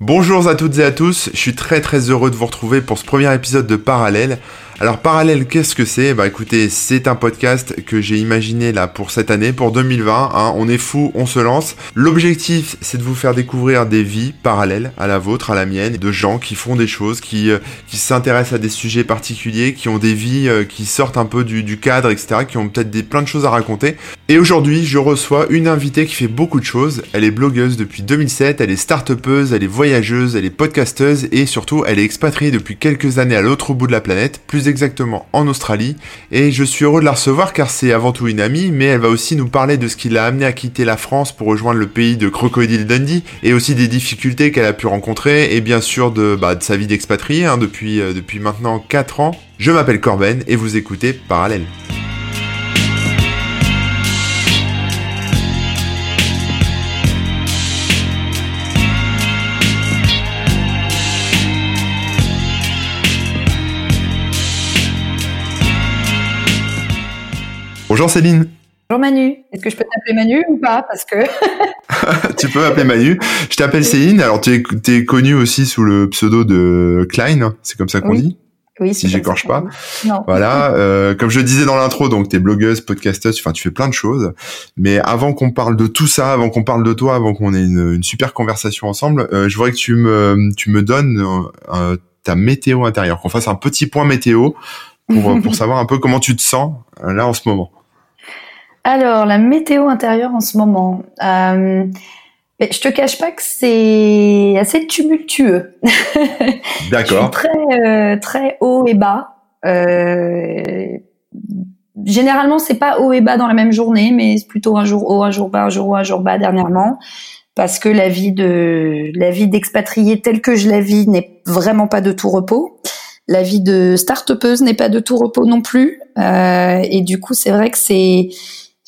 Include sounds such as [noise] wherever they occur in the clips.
Bonjour à toutes et à tous, je suis très très heureux de vous retrouver pour ce premier épisode de Parallèle. Alors Parallèle, qu'est-ce que c'est? Bah écoutez, c'est un podcast que j'ai imaginé là pour cette année, pour 2020. Hein. On est fou, on se lance. L'objectif, c'est de vous faire découvrir des vies parallèles à la vôtre, à la mienne, de gens qui font des choses, qui, euh, qui s'intéressent à des sujets particuliers, qui ont des vies euh, qui sortent un peu du, cadre, etc., qui ont peut-être des, plein de choses à raconter. Et aujourd'hui, je reçois une invitée qui fait beaucoup de choses. Elle est blogueuse depuis 2007, elle est start elle est voyageuse, elle est podcasteuse et surtout, elle est expatriée depuis quelques années à l'autre bout de la planète, exactement en Australie. Et je suis heureux de la recevoir car c'est avant tout une amie, mais elle va aussi nous parler de ce qui l'a amené à quitter la France pour rejoindre le pays de Crocodile Dundee et aussi des difficultés qu'elle a pu rencontrer et bien sûr de, bah, sa vie d'expatriée hein, depuis, euh, depuis maintenant 4 ans. Je m'appelle Corben et vous écoutez Parallèle. Bonjour Céline. Bonjour Manu. Est-ce que je peux t'appeler Manu ou pas? Parce que. [laughs] tu peux m'appeler Manu. Je t'appelle Céline. Alors tu es, connue aussi sous le pseudo de Klein. C'est comme ça qu'on dit? Oui, si j'écorche pas. Non. Voilà, euh, comme je disais dans l'intro, donc tu es blogueuse, podcasteuse, enfin tu fais plein de choses. Mais avant qu'on parle de tout ça, avant qu'on parle de toi, avant qu'on ait une, super conversation ensemble, euh, je voudrais que tu me tu me donnes euh, ta météo intérieure, qu'on fasse un petit point météo pour pour [laughs] savoir un peu comment tu te sens là en ce moment. Alors, la météo intérieure en ce moment. Euh, je te cache pas que c'est assez tumultueux. [laughs] D'accord. très, euh, très haut et bas. Euh, généralement, c'est pas haut et bas dans la même journée, mais c'est plutôt un jour haut, un jour bas, un jour haut, un jour bas dernièrement. Parce que la vie de la vie d'expatrié telle que je la vis n'est vraiment pas de tout repos. La vie de start n'est pas de tout repos non plus. Euh, et du coup, c'est vrai que c'est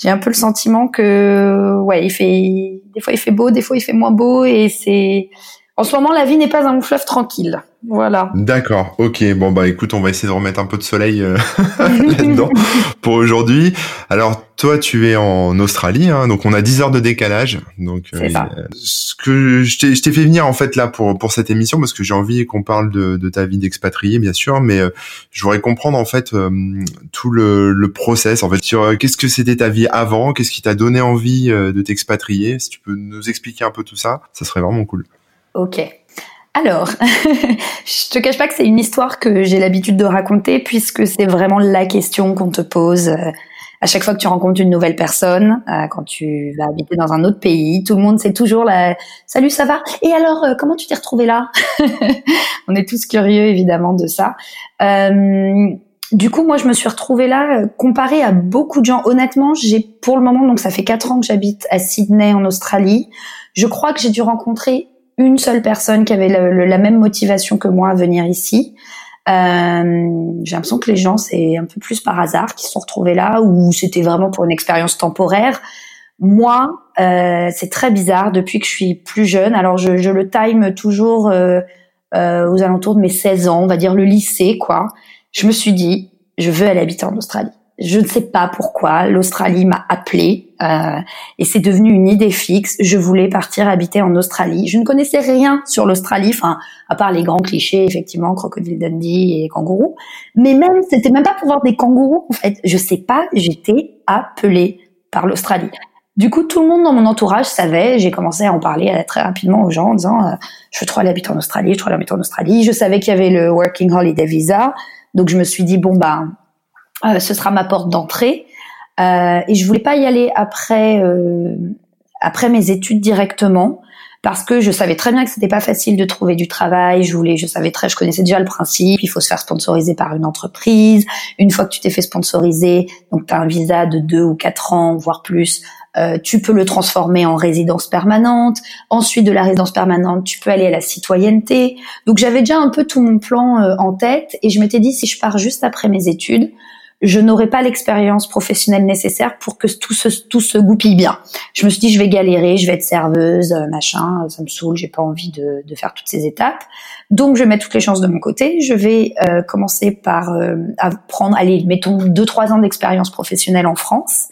j'ai un peu le sentiment que ouais, il fait des fois il fait beau, des fois il fait moins beau et c'est en ce moment la vie n'est pas un fleuve tranquille. Voilà. D'accord. Ok. Bon bah écoute, on va essayer de remettre un peu de soleil euh, [laughs] là-dedans pour aujourd'hui. Alors toi, tu es en Australie, hein, donc on a 10 heures de décalage. Donc euh, ce que je t'ai fait venir en fait là pour pour cette émission parce que j'ai envie qu'on parle de, de, ta vie d'expatrié, bien sûr, mais euh, je voudrais comprendre en fait tout le, le process en fait sur qu'est-ce que c'était ta vie avant, qu'est-ce qui t'a donné envie de t'expatrier. Si tu peux nous expliquer un peu tout ça, ça serait vraiment cool. Ok. Alors, [laughs] je te cache pas que c'est une histoire que j'ai l'habitude de raconter puisque c'est vraiment la question qu'on te pose euh, à chaque fois que tu rencontres une nouvelle personne, euh, quand tu vas habiter dans un autre pays. Tout le monde sait toujours la salut, ça va? Et alors, euh, comment tu t'es retrouvé là [laughs] On est tous curieux évidemment de ça. du coup, moi, je me suis retrouvée là, comparée à beaucoup de gens. Honnêtement, j'ai pour le moment, donc ça fait quatre ans que j'habite à Sydney en Australie. Je crois que j'ai dû rencontrer une seule personne qui avait la même motivation que moi à venir ici. Euh, j'ai l'impression que les gens, c'est un peu plus par hasard qu'ils se sont retrouvés là ou c'était vraiment pour une expérience temporaire. Moi, euh, c'est très bizarre depuis que je suis plus jeune. Alors, je, je le time toujours euh, euh aux alentours de mes 16 ans, on va dire le lycée, quoi. Je me suis dit, je veux aller habiter en Australie. Je ne sais pas pourquoi. L'Australie m'a appelée euh, et c'est devenu une idée fixe. Je voulais partir habiter en Australie. Je ne connaissais rien sur l'Australie, enfin à part les grands clichés, effectivement, crocodile Dundee et kangourou. Mais même, c'était même pas pour voir des kangourous. En fait, je sais pas. J'étais appelée par l'Australie. Du coup, tout le monde dans mon entourage savait. J'ai commencé à en parler très rapidement aux gens en disant euh, je veux trop aller habiter en Australie, je veux trop aller en Australie. Je savais qu'il y avait le Working Holiday Visa, donc je me suis dit bon bah euh, ce sera ma porte d'entrée. Euh, et je voulais pas y aller après euh, après mes études directement parce que je savais très bien que c'était pas facile de trouver du travail. Je voulais, je savais très, je connaissais déjà le principe. Il faut se faire sponsoriser par une entreprise. Une fois que tu t'es fait sponsoriser, donc tu as un visa de deux ou quatre ans, voire plus. Euh, tu peux le transformer en résidence permanente. Ensuite, de la résidence permanente, tu peux aller à la citoyenneté. Donc, j'avais déjà un peu tout mon plan euh, en tête et je m'étais dit si je pars juste après mes études, je n'aurais pas l'expérience professionnelle nécessaire pour que tout se, tout se goupille bien. Je me suis dit, je vais galérer, je vais être serveuse, euh, machin, ça me saoule, j'ai pas envie de, de, faire toutes ces étapes. Donc, je mets toutes les chances de mon côté. Je vais euh, commencer par euh, prendre, allez, mettons deux, trois ans d'expérience professionnelle en France.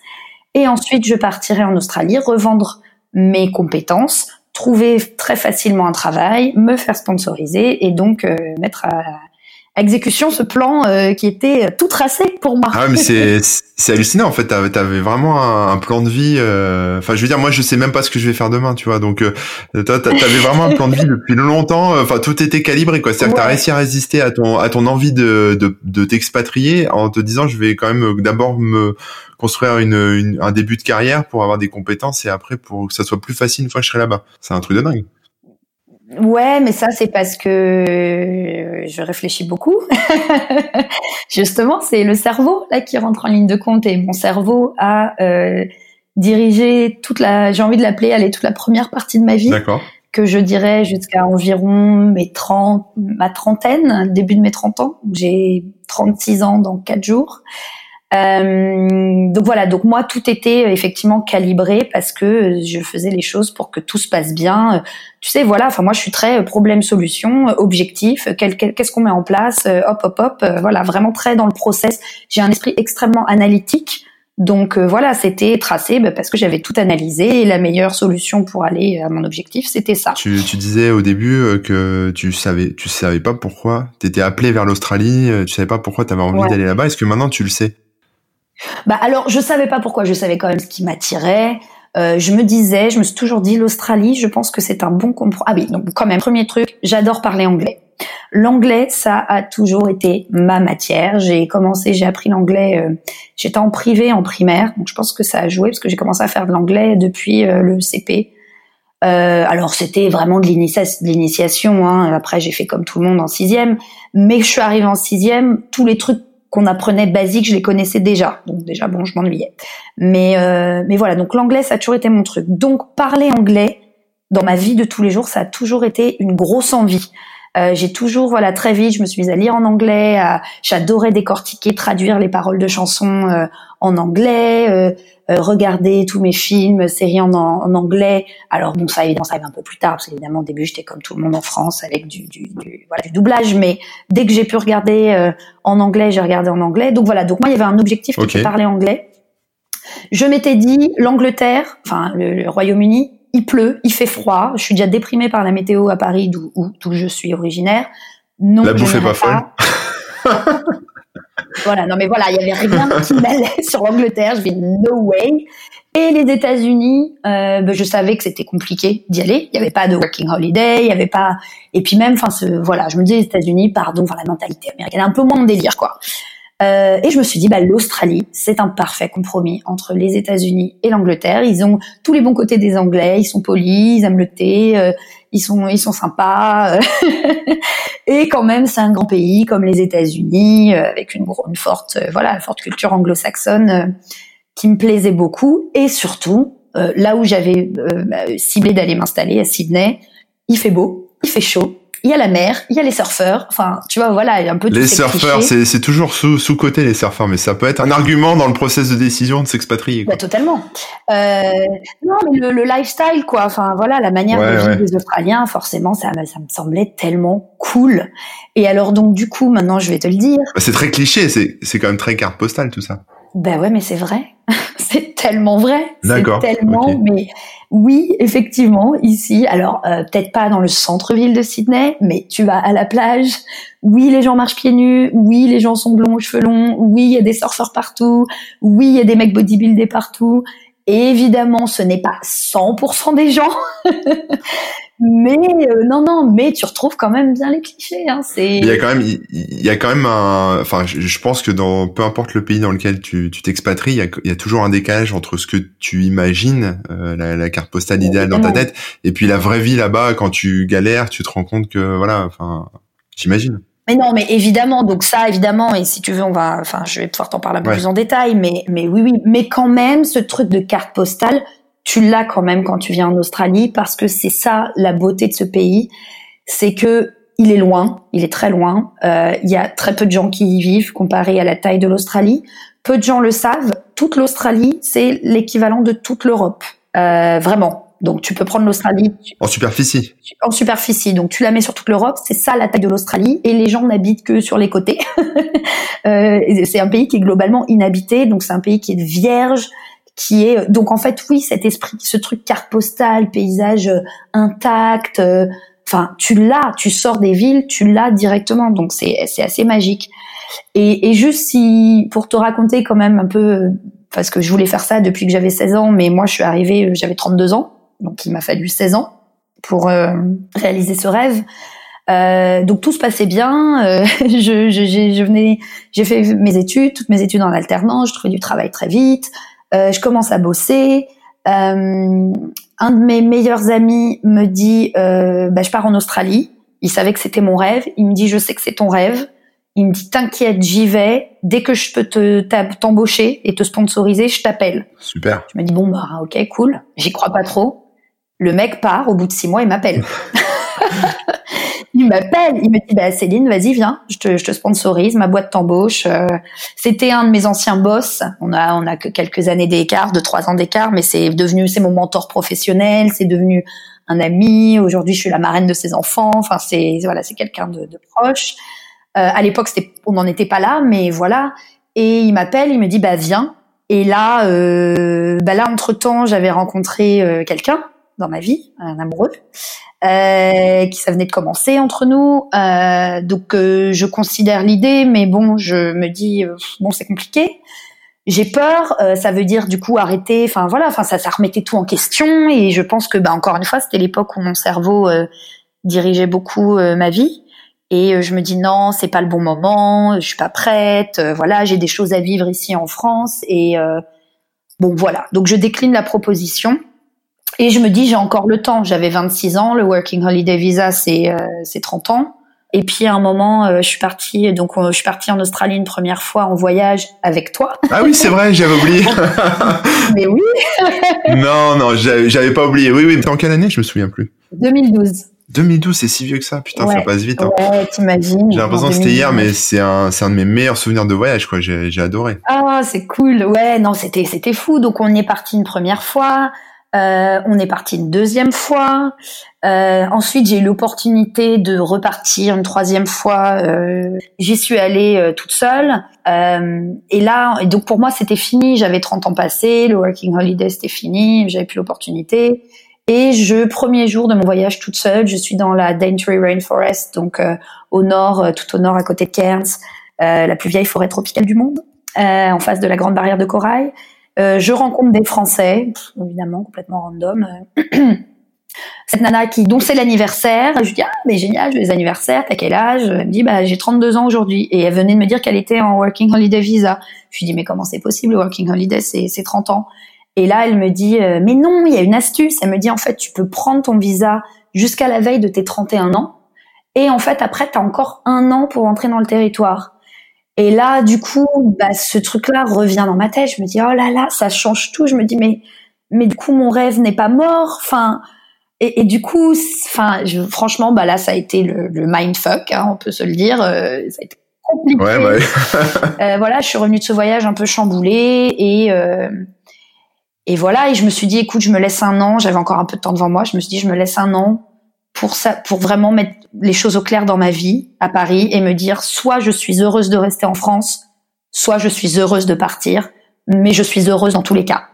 Et ensuite, je partirai en Australie, revendre mes compétences trouver très facilement un travail, me faire sponsoriser et donc euh, mettre à, exécution ce plan euh, qui était tout tracé pour moi. Ah mais c'est [laughs] c'est hallucinant en fait. T'avais avais vraiment un, plan de vie. Euh, enfin, je veux dire, moi, je sais même pas ce que je vais faire demain, tu vois. Donc, euh, toi, t'avais vraiment un plan de vie depuis longtemps. Enfin, tout était calibré, quoi. C'est-à-dire que t'as réussi à résister à ton à ton envie de de, de t'expatrier en te disant, je vais quand même d'abord me construire une, un début de carrière pour avoir des compétences et après pour que ça soit plus facile une fois que je serai là-bas. C'est un truc de dingue. Ouais, mais ça c'est parce que je réfléchis beaucoup. [laughs] Justement, c'est le cerveau là qui rentre en ligne de compte et mon cerveau a euh, dirigé toute la, j'ai envie de l'appeler, allez, toute la première partie de ma vie. Que je dirais jusqu'à environ mes 30, ma trentaine, début de mes 30 ans. J'ai 36 ans dans 4 jours. Euh, donc voilà, donc moi tout était euh, effectivement calibré parce que je faisais les choses pour que tout se passe bien. Tu sais, voilà, enfin moi je suis très problème solution, objectif, qu'est-ce qu'on met en place, euh, hop hop hop, voilà, vraiment très dans le process. J'ai un esprit extrêmement analytique. Donc voilà, c'était tracé bah, parce que j'avais tout analysé et la meilleure solution pour aller à mon objectif, c'était ça. Tu, tu, disais au début que tu savais, tu savais pas pourquoi, tu étais appelé vers l'Australie, tu savais pas pourquoi tu avais envie d'aller là-bas. Est-ce que maintenant tu le sais? Bah alors, je savais pas pourquoi. Je savais quand même ce qui m'attirait. Euh, je me disais, je me suis toujours dit l'Australie. Je pense que c'est un bon compromis. Ah oui, donc quand même, premier truc, j'adore parler anglais. L'anglais, ça a toujours été ma matière. J'ai commencé, j'ai appris l'anglais. Euh, J'étais en privé en primaire, donc je pense que ça a joué parce que j'ai commencé à faire de l'anglais depuis euh, le CP. Euh, alors c'était vraiment de l'initiation. Hein. Après j'ai fait comme tout le monde en sixième, mais je suis arrivée en sixième, tous les trucs qu'on apprenait basique, je les connaissais déjà. Donc déjà, bon, je m'ennuyais. Mais, euh, mais voilà, donc l'anglais, ça a toujours été mon truc. Donc parler anglais, dans ma vie de tous les jours, ça a toujours été une grosse envie. Euh, j'ai toujours, voilà, très vite, je me suis mise à lire en anglais. J'adorais décortiquer, traduire les paroles de chansons euh, en anglais, euh, euh, regarder tous mes films, séries en, en, anglais. Alors bon, ça évidemment, ça arrive un peu plus tard, parce qu'évidemment, au début, j'étais comme tout le monde en France avec du, du, du, voilà, du doublage. Mais dès que j'ai pu regarder en anglais, j'ai regardé en anglais. Donc voilà, donc moi, il y avait un objectif qui était parler anglais. Je m'étais dit, l'Angleterre, enfin le Royaume-Uni, il pleut, il fait froid, je suis déjà déprimée par la météo à Paris, d'où je suis originaire. Non, la bouffe est pas folle. [laughs] voilà, non mais voilà, il y avait rien qui m'allait [laughs] sur l'Angleterre. Je vais no way. Et les États-Unis, euh, ben, je savais que c'était compliqué d'y aller. Il n'y avait pas de working holiday, il y avait pas. Et puis même, enfin, voilà, je me disais les États-Unis, pardon, enfin la mentalité américaine, un peu moins de délire, quoi. Euh, et je me suis dit, bah, l'Australie, c'est un parfait compromis entre les États-Unis et l'Angleterre. Ils ont tous les bons côtés des Anglais. Ils sont polis, ils aiment le thé, euh, ils sont ils sont sympas. [laughs] et quand même, c'est un grand pays comme les États-Unis, euh, avec une, une forte voilà forte culture anglo-saxonne qui me plaisait beaucoup. Et surtout, là où j'avais ciblé d'aller m'installer à Sydney, il fait beau, il fait chaud il y a la mer, il y a les surfeurs. Enfin, tu vois, voilà, il y a un peu les surfeurs. C'est toujours sous sous côté les surfeurs, mais ça peut être un argument dans le process de décision de s'expatrier. Bah, totalement. Euh, non, mais le, lifestyle, quoi. Enfin, voilà, la manière de vivre des Australiens, forcément, ça, ça me semblait tellement cool. Et alors, donc, du coup, maintenant, je vais te le dire. Bah, c'est très cliché. C'est c'est quand même très carte postale tout ça. Ben ouais, mais c'est vrai. [laughs] c'est tellement vrai. D'accord. Tellement, mais oui, effectivement, ici, alors euh, peut-être pas dans le centre-ville de Sydney, mais tu vas à la plage. Oui, les gens marchent pieds nus. Oui, les gens sont blonds aux cheveux longs. Oui, il y a des surfeurs partout. Oui, il y a des mecs bodybuildés partout. Évidemment, ce n'est pas 100% des gens. [laughs] Mais euh, non, non, mais tu retrouves quand même bien les clichés. Hein, c'est. Il y a quand même, il y a quand même un. Enfin, je, pense que dans peu importe le pays dans lequel tu t'expatries, il, y a, toujours un décalage entre ce que tu imagines, euh, la, la, carte postale idéale dans ta tête, et puis la vraie vie là-bas. Quand tu galères, tu te rends compte que voilà, enfin, j'imagine. Mais non, mais évidemment, donc ça, évidemment, et si tu veux, on va, enfin, je vais pouvoir t'en parler un peu plus en détail, mais, mais oui, oui, mais quand même, ce truc de carte postale, tu l'as quand même quand tu viens en Australie parce que c'est ça la beauté de ce pays, c'est que il est loin, il est très loin. Euh, il y a très peu de gens qui y vivent comparé à la taille de l'Australie. Peu de gens le savent. Toute l'Australie, c'est l'équivalent de toute l'Europe, euh, vraiment. Donc tu peux prendre l'Australie en superficie. En superficie, donc tu la mets sur toute l'Europe, c'est ça la taille de l'Australie, et les gens n'habitent que sur les côtés. [laughs] euh, c'est un pays qui est globalement inhabité, donc c'est un pays qui est vierge, qui est donc en fait oui cet esprit, ce truc carte postale, paysage intact. Enfin, tu l'as, tu sors des villes, tu l'as directement, donc c'est c'est assez magique. Et, et juste si pour te raconter quand même un peu parce que je voulais faire ça depuis que j'avais 16 ans, mais moi je suis arrivée, j'avais 32 ans, donc il m'a fallu 16 ans pour euh, réaliser ce rêve. Euh, donc tout se passait bien. Euh, [laughs] je, je, je, venais, j'ai fait mes études, toutes mes études en alternance. Je trouvais du travail très vite. Euh, je commence à bosser. Euh, un de mes meilleurs amis me dit, bah, je pars en Australie. Il savait que c'était mon rêve. Il me dit, je sais que c'est ton rêve. Il me dit, t'inquiète, j'y vais. Dès que je peux te t'embaucher et te sponsoriser, je t'appelle. Super. Je me dis, bon, bah, ok, cool. J'y crois pas trop. Le mec part, au bout de six mois, il m'appelle. [laughs] il m'appelle, il me dit bah Céline, vas-y viens, je te, je te sponsorise, ma boîte t'embauche. Euh, c'était un de mes anciens boss. On a on a que quelques années d'écart, de trois ans d'écart, mais c'est devenu c'est mon mentor professionnel, c'est devenu un ami. Aujourd'hui, je suis la marraine de ses enfants. Enfin, c'est voilà, c'est quelqu'un de, de, proche. Euh, à l'époque, on n'en était pas là, mais voilà. Et il m'appelle, il me dit bah viens. Et là, euh, bah là entre temps, j'avais rencontré euh, quelqu'un dans ma vie, un amoureux, euh, qui ça venait de commencer entre nous. Euh, donc euh, je considère l'idée, mais bon, je me dis euh, bon c'est compliqué. J'ai peur, ça veut dire du coup arrêter. Enfin voilà, enfin ça, ça remettait tout en question et je pense que bah encore une fois c'était l'époque où mon cerveau dirigeait beaucoup ma vie et je me dis non c'est pas le bon moment, je suis pas prête. voilà, j'ai des choses à vivre ici en France et bon voilà. Donc je décline la proposition. Et je me dis, j'ai encore le temps. J'avais 26 ans, le Working Holiday Visa, c'est euh, c'est 30 ans. Et puis à un moment, euh, je suis partie, donc euh, je suis partie en Australie une première fois en voyage avec toi. Ah oui, c'est vrai, j'avais oublié. [laughs] Mais oui. [laughs] non, non, j'avais pas oublié. Oui, oui. En quelle année? Je me souviens plus. 2012. 2012, c'est si vieux que ça. Putain, ça passe vite. Hein. Ouais, t'imagines. J'ai l'impression que c'était hier, mais c'est un, c'est un de mes meilleurs souvenirs de voyage, quoi. J'ai, adoré. Ah, c'est cool. Ouais, non, c'était, c'était fou. Donc on est parti une première fois. Euh, on est parti une deuxième fois. Euh, ensuite, j'ai eu l'opportunité de repartir une troisième fois. Euh, J'y suis allée euh, toute seule. Euh, et là, et donc pour moi, c'était fini. J'avais 30 ans passés. Le working holiday, c'était fini. J'avais plus l'opportunité. Et je, premier jour de mon voyage toute seule, je suis dans la Daintree Rainforest, donc au nord, tout au nord, à côté de Cairns, la plus vieille forêt tropicale du monde, en face de la Grande Barrière de Corail. Euh, je rencontre des Français, évidemment complètement random. [clears throat] Cette nana qui dont c'est l'anniversaire, je lui dis ah mais génial, les anniversaires, t'as quel âge? Elle me dit bah j'ai 32 ans aujourd'hui et elle venait de me dire qu'elle était en working holiday visa. Je lui dis mais comment c'est possible le working holiday c'est c'est 30 ans? Et là elle me dit euh, mais non, il y a une astuce, elle me dit en fait tu peux prendre ton visa jusqu'à la veille de tes 31 ans et en fait après tu as encore un an pour entrer dans le territoire. Et là, du coup, bah, ce truc-là revient dans ma tête. Je me dis, oh là là, ça change tout. Je me dis, mais, mais du coup, mon rêve n'est pas mort. Enfin, et, et du coup, enfin, franchement, bah là, ça a été le, le mindfuck, hein, on peut se le dire. Euh, ça a été compliqué. Ouais, ouais. [laughs] euh, voilà, je suis revenue de ce voyage un peu chamboulée et euh, et voilà. Et je me suis dit, écoute, je me laisse un an. J'avais encore un peu de temps devant moi. Je me suis dit, je me laisse un an pour ça, pour vraiment mettre les choses au clair dans ma vie à Paris et me dire soit je suis heureuse de rester en France, soit je suis heureuse de partir, mais je suis heureuse dans tous les cas.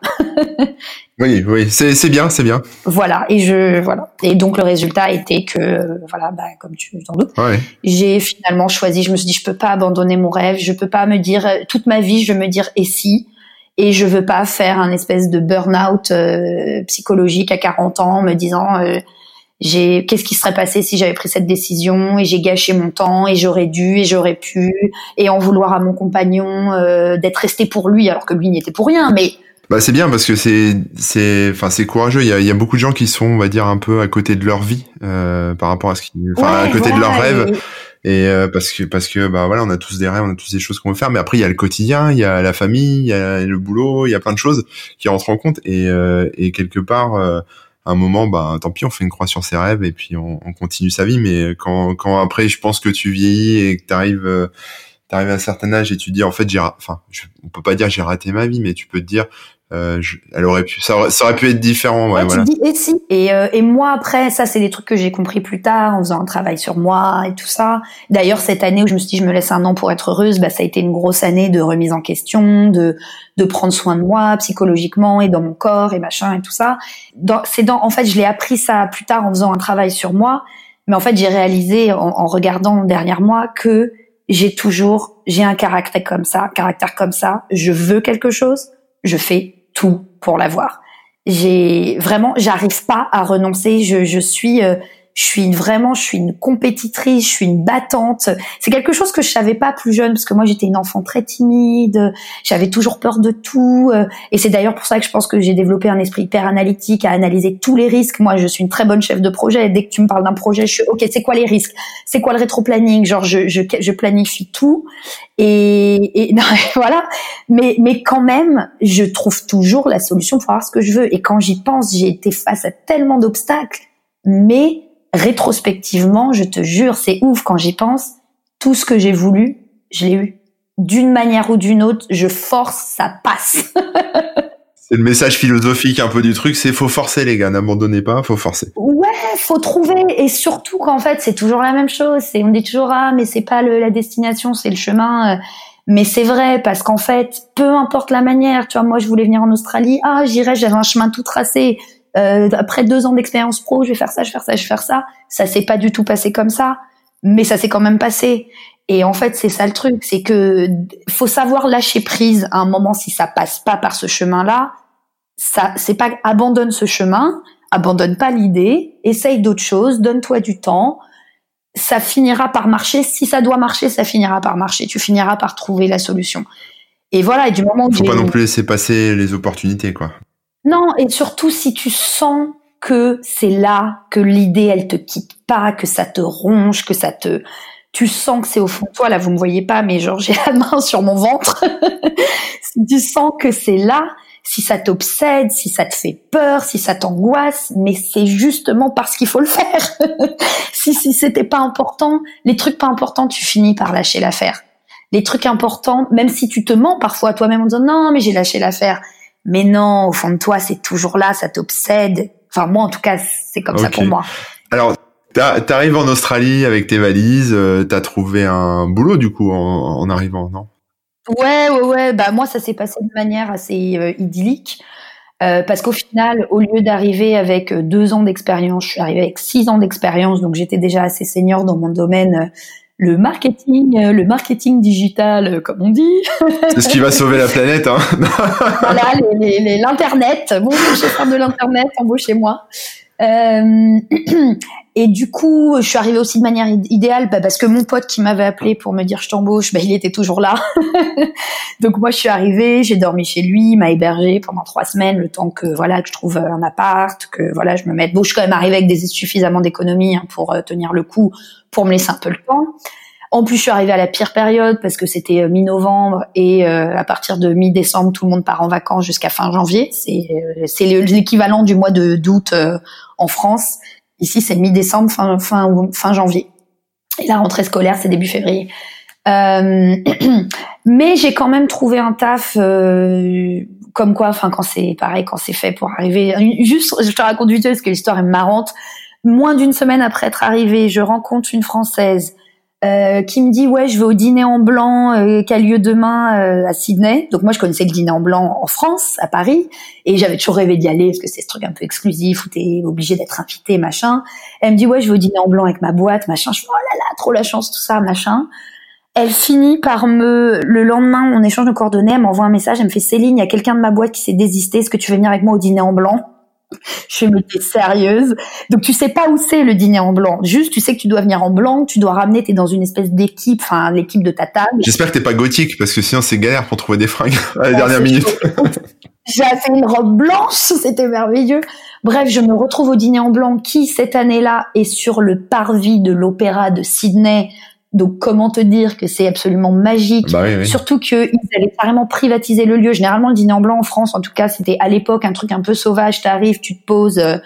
[laughs] oui, oui, c'est bien, c'est bien. Voilà, et je voilà, et donc le résultat était que voilà, bah, comme tu t'en doutes, j'ai finalement choisi. Je me suis dit je peux pas abandonner mon rêve, je peux pas me dire toute ma vie, je veux me dire et si? Et je veux pas faire un espèce de burn-out euh, psychologique à 40 ans, me disant euh, j'ai qu'est-ce qui serait passé si j'avais pris cette décision? Et j'ai gâché mon temps et j'aurais dû et j'aurais pu et en vouloir à mon compagnon euh, d'être resté pour lui alors que lui n'y était pour rien mais bah c'est bien parce que c'est c'est enfin c'est courageux. Il y a, y a beaucoup de gens qui sont on va dire un peu à côté de leur vie euh, par rapport à ce qui enfin à côté de leurs rêves. et, euh, parce que parce que bah voilà on a tous des rêves on a tous des choses qu'on veut faire mais après il y a le quotidien il y a la famille il y a le boulot il y a plein de choses qui rentrent en compte. Et euh, et quelque part un moment, bah tant pis, on fait une croix sur ses rêves et puis on, on continue sa vie. Mais quand, quand après, je pense que tu vieillis et que t'arrives, euh, t'arrives à un certain âge et tu dis en fait j'ai, enfin, on peut pas dire j'ai raté ma vie, mais tu peux te dire euh, elle aurait pu, ça aurait, pu être différent. Ouais, voilà. Tu dis et si. Et, euh, et moi après, ça c'est des trucs que j'ai compris plus tard en faisant un travail sur moi et tout ça. D'ailleurs cette année où je me suis dit je me laisse un an pour être heureuse, bah ça a été une grosse année de remise en question, de de prendre soin de moi psychologiquement et dans mon corps et machin et tout ça. C'est dans, en fait je l'ai appris ça plus tard en faisant un travail sur moi, mais en fait j'ai réalisé en, en regardant derrière moi que j'ai toujours j'ai un caractère comme ça, caractère comme ça. Je veux quelque chose, je fais tout pour l'avoir. J'ai vraiment, j'arrive pas à renoncer. Je, je suis euh, je suis vraiment, je suis une compétitrice, je suis une battante. C'est quelque chose que je savais pas plus jeune parce que moi j'étais une enfant très timide, j'avais toujours peur de tout. Euh, et c'est d'ailleurs pour ça que je pense que j'ai développé un esprit hyper analytique à analyser tous les risques. Moi, je suis une très bonne chef de projet. Dès que tu me parles d'un projet, je suis ok. C'est quoi les risques? C'est quoi le rétro-planning? Genre, je, je, je, planifie tout. Et, et [laughs] voilà. Mais mais quand même, je trouve toujours la solution pour avoir ce que je veux. Et quand j'y pense, j'ai été face à tellement d'obstacles, mais rétrospectivement, je te jure, c'est ouf quand j'y pense. Tout ce que j'ai voulu, je l'ai eu. D'une manière ou d'une autre, je force, ça passe. [laughs] c'est le message philosophique un peu du truc, c'est faut forcer les gars, n'abandonnez pas, faut forcer. Ouais, faut trouver et surtout qu'en fait c'est toujours la même chose. C'est on dit toujours ah mais c'est pas le, la destination, c'est le chemin. Mais c'est vrai parce qu'en fait, peu importe la manière, tu vois, moi je voulais venir en Australie, ah j'irai, j'avais un chemin tout tracé euh, après deux ans d'expérience pro, je vais faire ça, je vais faire ça, je vais faire ça. Ça s'est pas du tout passé comme ça, mais ça s'est quand même passé. Et en fait, c'est ça le truc, c'est que faut savoir lâcher prise à un moment si ça passe pas par ce chemin-là. Ça, c'est pas abandonne ce chemin, abandonne pas l'idée, essaye d'autres choses, donne-toi du temps. Ça finira par marcher. Si ça doit marcher, ça finira par marcher. Tu finiras par trouver la solution. Et voilà. Et du moment où faut pas non plus laisser passer les opportunités, quoi. Non, et surtout si tu sens que c'est là, que l'idée elle te quitte pas, que ça te ronge, que ça te, tu sens que c'est au fond de toi. Là, vous me voyez pas, mais genre [laughs] j'ai la main sur mon ventre. [laughs] tu sens que c'est là, si ça t'obsède, si ça te fait peur, si ça t'angoisse, mais c'est justement parce qu'il faut le faire. [laughs] si si c'était pas important, les trucs pas importants, tu finis par lâcher l'affaire. Les trucs importants, même si tu te mens parfois toi-même en disant non mais j'ai lâché l'affaire mais non, au fond de toi, c'est toujours là, ça t'obsède. Enfin, moi, en tout cas, c'est comme ça pour moi. Alors, t'arrives en Australie avec tes valises, euh, t'as trouvé un boulot, du coup, en, arrivant, non? Ouais, ouais, ouais. Bah, moi, ça s'est passé de manière assez euh, idyllique. Euh, parce qu'au final, au lieu d'arriver avec deux ans d'expérience, je suis arrivée avec six ans d'expérience, donc j'étais déjà assez senior dans mon domaine le marketing, euh, le marketing digital, euh, comme on dit. C'est ce qui va sauver la planète, hein. [laughs] voilà, l'internet. Bon, je vais faire de l'internet, embauchez-moi. Euh, [clears throat] et du coup, je suis arrivée aussi de manière idéale bah, parce que mon pote qui m'avait appelé pour me dire je t'embauche, bah, il était toujours là. [laughs] Donc moi, je suis arrivée, j'ai dormi chez lui, il m'a hébergé pendant trois semaines, le temps que voilà que je trouve un appart, que voilà je me mette. Bon, je suis quand même arrivée avec des suffisamment d'économies hein, pour tenir le coup pour me laisser un peu le temps. En plus, je suis arrivée à la pire période parce que c'était euh, mi-novembre et euh, à partir de mi-décembre, tout le monde part en vacances jusqu'à fin janvier. C'est euh, l'équivalent du mois de d'août en France. Ici, c'est mi-décembre, fin fin fin janvier. Et la rentrée scolaire, c'est début février. Euh, [clears throat] mais j'ai quand même trouvé un taf comme quoi, enfin quand c'est pareil, quand c'est fait pour arriver. Juste, je te raconte vite parce que l'histoire est marrante. Moins d'une semaine après être arrivée, je rencontre une Française euh, qui me dit ouais je vais au dîner en blanc euh, qui a lieu demain euh, à Sydney. Donc moi je connaissais le dîner en blanc en France, à Paris, et j'avais toujours rêvé d'y aller parce que c'est ce truc un peu exclusif où t'es obligé d'être invité machin. Elle me dit ouais je vais au dîner en blanc avec ma boîte machin. Je fais oh là là trop la chance tout ça machin. Elle finit par me le lendemain on échange de coordonnées, elle m'envoie un message, elle me fait Céline il y a quelqu'un de ma boîte qui s'est désisté, est-ce que tu veux venir avec moi au dîner en blanc? Je suis mais sérieuse. Donc tu sais pas où c'est le dîner en blanc. Juste tu sais que tu dois venir en blanc, tu dois ramener, t'es dans une espèce d'équipe, enfin l'équipe de ta table. J'espère que t'es pas gothique parce que sinon c'est galère pour trouver des fringues [laughs] à la dernière minute. J'ai fait une robe blanche, [laughs] c'était merveilleux. Bref, je me retrouve au dîner en blanc qui cette année-là est sur le parvis de l'opéra de Sydney donc comment te dire que c'est absolument magique, bah surtout qu'ils avaient carrément privatisé le lieu. Généralement le dîner en blanc en France, en tout cas, c'était à l'époque un truc un peu sauvage. T'arrives, tu te poses, euh,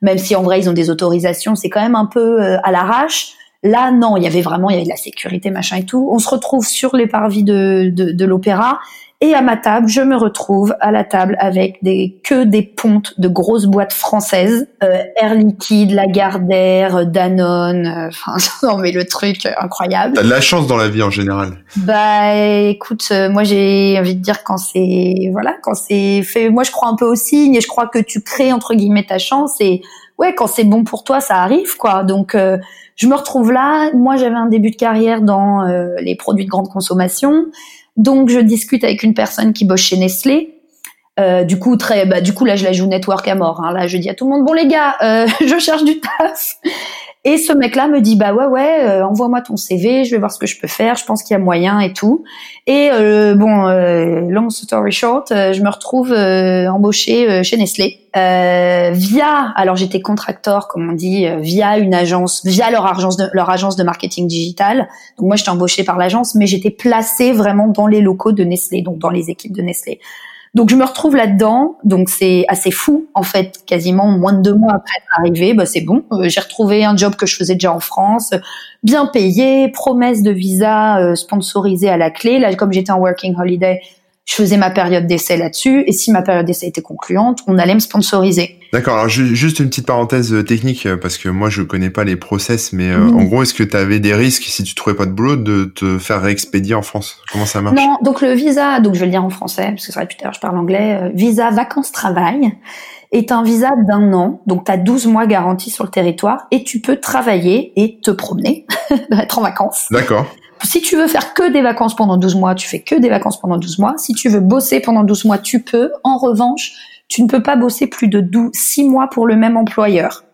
même si en vrai ils ont des autorisations, c'est quand même un peu euh, à l'arrache. Là, non, il y avait vraiment, il y avait de la sécurité, machin et tout. On se retrouve sur les parvis de, de, de l'opéra et à ma table, je me retrouve à la table avec des que des pontes de grosses boîtes françaises, euh, Air Liquide, Lagardère, Danone, euh, [laughs] enfin non mais le truc euh, incroyable. T'as de la chance dans la vie en général. Bah écoute, euh, moi j'ai envie de dire quand c'est voilà, quand c'est fait, moi je crois un peu au signe et je crois que tu crées entre guillemets ta chance et ouais quand c'est bon pour toi ça arrive quoi. Donc je me retrouve là. Moi j'avais un début de carrière dans les produits de grande consommation. Donc je discute avec une personne qui bosse chez Nestlé. Euh, du coup, très, bah, du coup là, je la joue network à mort. Hein. Là, je dis à tout le monde, bon les gars, euh, [laughs] je cherche du taf. Et ce mec-là me dit bah ouais ouais, euh, envoie-moi ton CV, je vais voir ce que je peux faire, je pense qu'il y a moyen et tout. Et euh, bon, euh, long story short, je me retrouve embauchée chez Nestlé via, alors j'étais contracteur comme on dit, via une agence, via leur agence de leur agence de marketing digital. Donc moi j'étais embauchée par l'agence, mais j'étais placée vraiment dans les locaux de Nestlé, donc dans les équipes de Nestlé. Donc je me retrouve là-dedans, donc c'est assez fou en fait, quasiment moins de deux mois après être arrivé, bah c'est bon, euh, j'ai retrouvé un job que je faisais déjà en France, bien payé, promesse de visa euh, sponsorisé à la clé. Là, comme j'étais en working holiday, je faisais ma période d'essai là-dessus, et si ma période d'essai était concluante, on allait me sponsoriser. D'accord. Alors juste une petite parenthèse euh, technique euh, parce que moi je connais pas les process, mais euh, en gros, est-ce que tu avais des risques si tu trouvais pas de boulot de te faire réexpédier en France? Comment ça marche? Non. Donc le visa, donc je vais le dire en français parce que c'est vrai plus tard je parle anglais. visa vacances travail est un visa d'un an, donc tu as 12 mois garantis sur le territoire et tu peux travailler et te promener, [laughs] être en vacances. D'accord. Si tu veux faire que des vacances pendant 12 mois, tu fais que des vacances pendant 12 mois. Si tu veux bosser pendant 12 mois, tu peux. En revanche, tu ne peux pas bosser plus de 12, 6 mois pour le même employeur.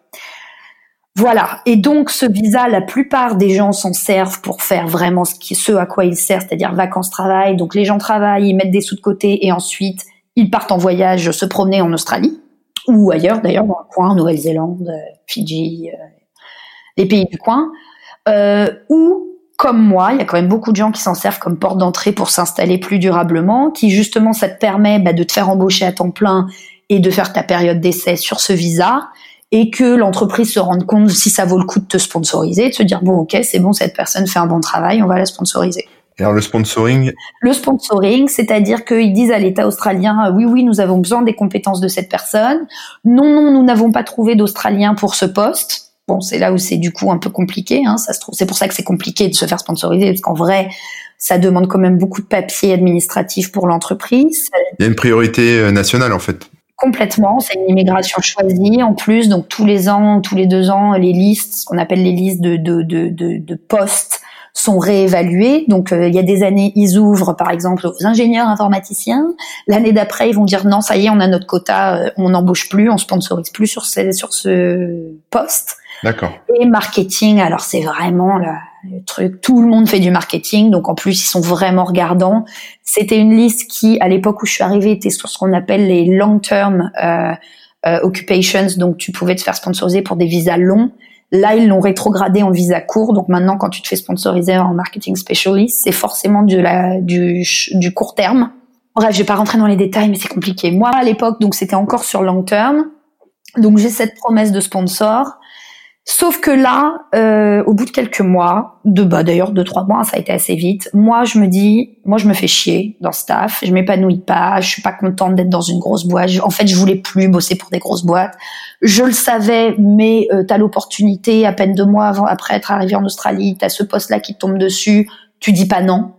Voilà. Et donc, ce visa, la plupart des gens s'en servent pour faire vraiment ce, à quoi ils servent, c'est-à-dire vacances-travail. Donc, les gens travaillent, ils mettent des sous de côté et ensuite, ils partent en voyage se promener en Australie ou ailleurs, d'ailleurs, dans le coin, Nouvelle-Zélande, Fidji, euh, les pays du coin, euh, ou comme moi, il y a quand même beaucoup de gens qui s'en servent comme porte d'entrée pour s'installer plus durablement, qui justement ça te permet bah, de te faire embaucher à temps plein et de faire ta période d'essai sur ce visa et que l'entreprise se rende compte si ça vaut le coup de te sponsoriser, de se dire bon ok c'est bon cette personne fait un bon travail, on va la sponsoriser. Et alors le sponsoring? Le sponsoring, c'est-à-dire qu'ils disent à l'État australien oui oui nous avons besoin des compétences de cette personne, non non nous n'avons pas trouvé d'Australien pour ce poste Bon, c'est là où c'est du coup un peu compliqué. Hein, ça se trouve, c'est pour ça que c'est compliqué de se faire sponsoriser, parce qu'en vrai, ça demande quand même beaucoup de papiers administratifs pour l'entreprise. Il y a une priorité euh, nationale en fait. Complètement, c'est une immigration choisie en plus, donc tous les ans, tous les deux ans, les listes, ce qu'on appelle les listes de, de, de, de, de postes, sont réévaluées. Donc euh, il y a des années, ils ouvrent par exemple aux ingénieurs informaticiens. L'année d'après, ils vont dire non, ça y est, on a notre quota, euh, on n'embauche plus, on sponsorise plus sur ce, sur ce poste. D'accord. Et marketing, alors c'est vraiment le, truc, tout le monde fait du marketing, donc en plus ils sont vraiment regardants. C'était une liste qui, à l'époque où je suis arrivée, était sur ce qu'on appelle les long-term euh, euh, occupations, donc tu pouvais te faire sponsoriser pour des visas longs. Là, ils l'ont rétrogradé en visa court, donc maintenant quand tu te fais sponsoriser en marketing specialist, c'est forcément du, du court terme. Bref, je vais pas rentrer dans les détails, mais c'est compliqué. Moi, à l'époque, donc c'était encore sur long terme. Donc j'ai cette promesse de sponsor. Sauf que là, euh, au bout de quelques mois, de bah d'ailleurs deux trois mois, ça a été assez vite. Moi, je me dis, moi je me fais chier dans ce staff, je m'épanouis pas, je suis pas contente d'être dans une grosse boîte. en fait, je voulais plus bosser pour des grosses boîtes. Je le savais, mais euh, t'as l'opportunité à peine deux mois avant, après être arrivé en Australie, t'as ce poste-là qui tombe dessus, tu dis pas non.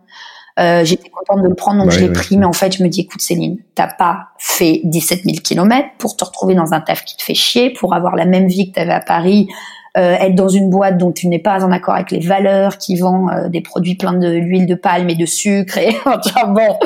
Euh, J'étais contente de le prendre, donc je l'ai pris. Mais en fait, je me dis, écoute Céline, t'as pas fait 17 000 kilomètres pour te retrouver dans un taf qui te fait chier, pour avoir la même vie que t'avais à Paris, euh, être dans une boîte dont tu n'es pas en accord avec les valeurs, qui vend euh, des produits pleins de l'huile de palme et de sucre. Et [laughs] enfin bon.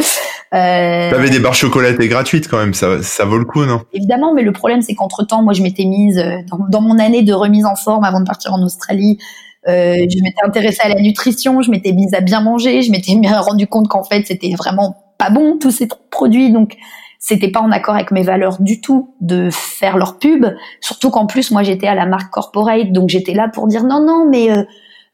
Euh... T'avais des barres chocolatées gratuites quand même, ça, ça vaut le coup, non? Évidemment, mais le problème c'est qu'entre temps, moi je m'étais mise euh, dans, dans, mon année de remise en forme avant de partir en Australie. Euh, je m'étais intéressée à la nutrition, je m'étais mise à bien manger, je m'étais [laughs] rendu compte qu'en fait c'était vraiment pas bon tous ces produits, donc c'était pas en accord avec mes valeurs du tout de faire leur pub. Surtout qu'en plus, moi, j'étais à la marque corporate, donc j'étais là pour dire non, non, mais euh,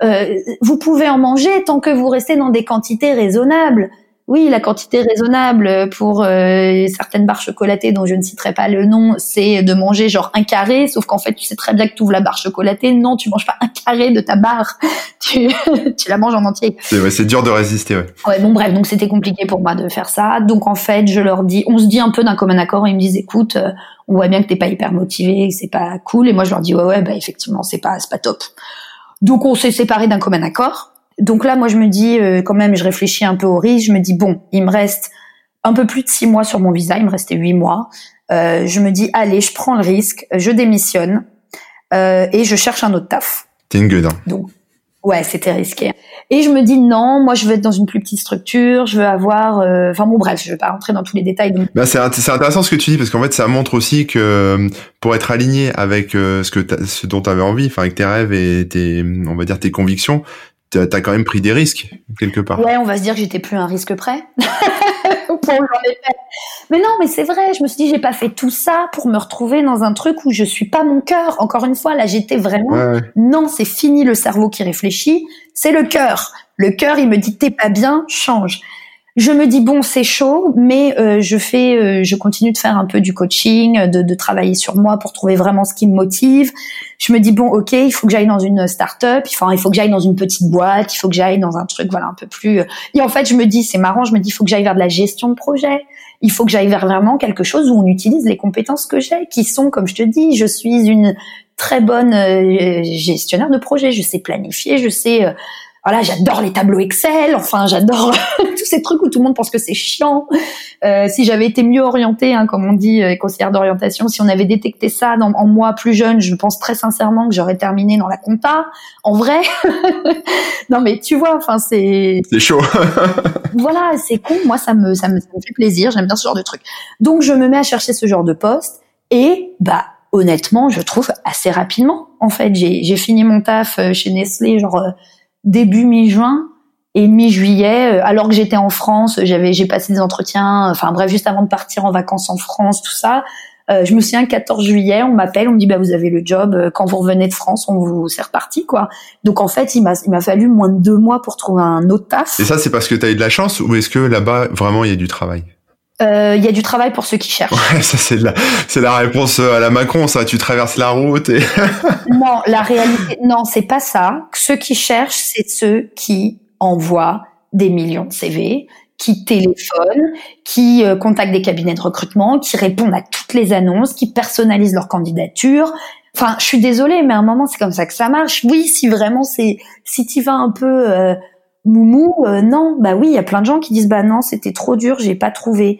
euh, vous pouvez en manger tant que vous restez dans des quantités raisonnables. Oui, la quantité raisonnable pour euh, certaines barres chocolatées dont je ne citerai pas le nom, c'est de manger genre un carré, sauf qu'en fait, tu sais très bien que tu ouvres la barre chocolatée. Non, tu manges pas un carré de ta barre, [laughs] tu, [laughs] tu la manges en entier. C'est dur de résister, ouais. Ouais, bon bref, donc c'était compliqué pour moi de faire ça. Donc en fait, je leur dis, on se dit un peu d'un commun accord, ils me disent, écoute, euh, on voit bien que t'es pas hyper motivé, c'est pas cool. Et moi, je leur dis, ouais, ouais, bah effectivement, c'est pas, c'est pas top. Donc on s'est séparés d'un commun accord. Donc là, moi, je me dis euh, quand même, je réfléchis un peu au risque. Je me dis bon, il me reste un peu plus de six mois sur mon visa. Il me restait huit mois. Euh, je me dis allez, je prends le risque, je démissionne euh, et je cherche un autre taf. T'es une gueule. Hein. Donc ouais, c'était risqué. Et je me dis non, moi je veux être dans une plus petite structure, je veux avoir, euh, enfin bon bref, je vais pas rentrer dans tous les détails. Bah, c'est intéressant ce que tu dis parce qu'en fait ça montre aussi que pour être aligné avec ce que ce dont tu avais envie, enfin avec tes rêves et tes, on va dire tes convictions, t'as quand même pris des risques quelque part. Ouais, on va se dire que j'étais plus un risque près. [laughs] mais non, mais c'est vrai. Je me suis dit, j'ai pas fait tout ça pour me retrouver dans un truc où je suis pas mon cœur. Encore une fois, là, j'étais vraiment. Non, c'est fini le cerveau qui réfléchit. C'est le cœur. Le cœur, il me dit, t'es pas bien, change je me dis bon c'est chaud mais euh, je fais euh, je continue de faire un peu du coaching de, de, travailler sur moi pour trouver vraiment ce qui me motive. Je me dis bon ok il faut que j'aille dans une start-up enfin il faut que j'aille dans une petite boîte il faut que j'aille dans un truc voilà un peu plus euh. et en fait je me dis c'est marrant je me dis il faut que j'aille vers de la gestion de projet. Il faut que j'aille vers vraiment quelque chose où on utilise les compétences que j'ai qui sont comme je te dis je suis une très bonne gestionnaire de projet. Je sais planifier je sais voilà, j'adore les tableaux Excel, enfin j'adore [laughs] tous ces trucs où tout le monde pense que c'est chiant. Euh, si j'avais été mieux orientée, hein, comme on dit, euh, conseillère d'orientation, si on avait détecté ça dans, en moi plus jeune, je pense très sincèrement que j'aurais terminé dans la compta. En vrai, [laughs] non mais tu vois, enfin c'est c'est chaud. [laughs] voilà, c'est con. Moi, ça me, ça me ça me fait plaisir. J'aime bien ce genre de truc. Donc je me mets à chercher ce genre de poste et bah honnêtement, je trouve assez rapidement. En fait, j'ai fini mon taf euh, chez Nestlé, genre euh, début mi-juin et mi-juillet, euh, alors que j'étais en France, j'avais j'ai passé des entretiens, enfin bref, juste avant de partir en vacances en France, tout ça. Euh, je me souviens, 14 juillet, on m'appelle, on me dit bah vous avez le job. Euh, quand vous revenez de France, on vous c'est reparti quoi. Donc en fait, il m'a il m'a fallu moins de deux mois pour trouver un autre taf. Et ça, c'est parce que tu as eu de la chance ou est-ce que là-bas vraiment il y a du travail? Il y a du travail pour ceux qui cherchent. Ouais, ça c'est la, c'est la réponse à la Macron, ça. Tu traverses la route et. [laughs] non, la réalité, non, c'est pas ça. Ceux qui cherchent, c'est ceux qui envoient des millions de CV, qui téléphonent, qui euh, contactent des cabinets de recrutement, qui répondent à toutes les annonces, qui personnalisent leur candidature. Enfin, je suis désolée, mais à un moment, c'est comme ça que ça marche. Oui, si vraiment c'est, si tu vas un peu euh, Moumou, euh, non, bah oui, il y a plein de gens qui disent bah non, c'était trop dur, j'ai pas trouvé.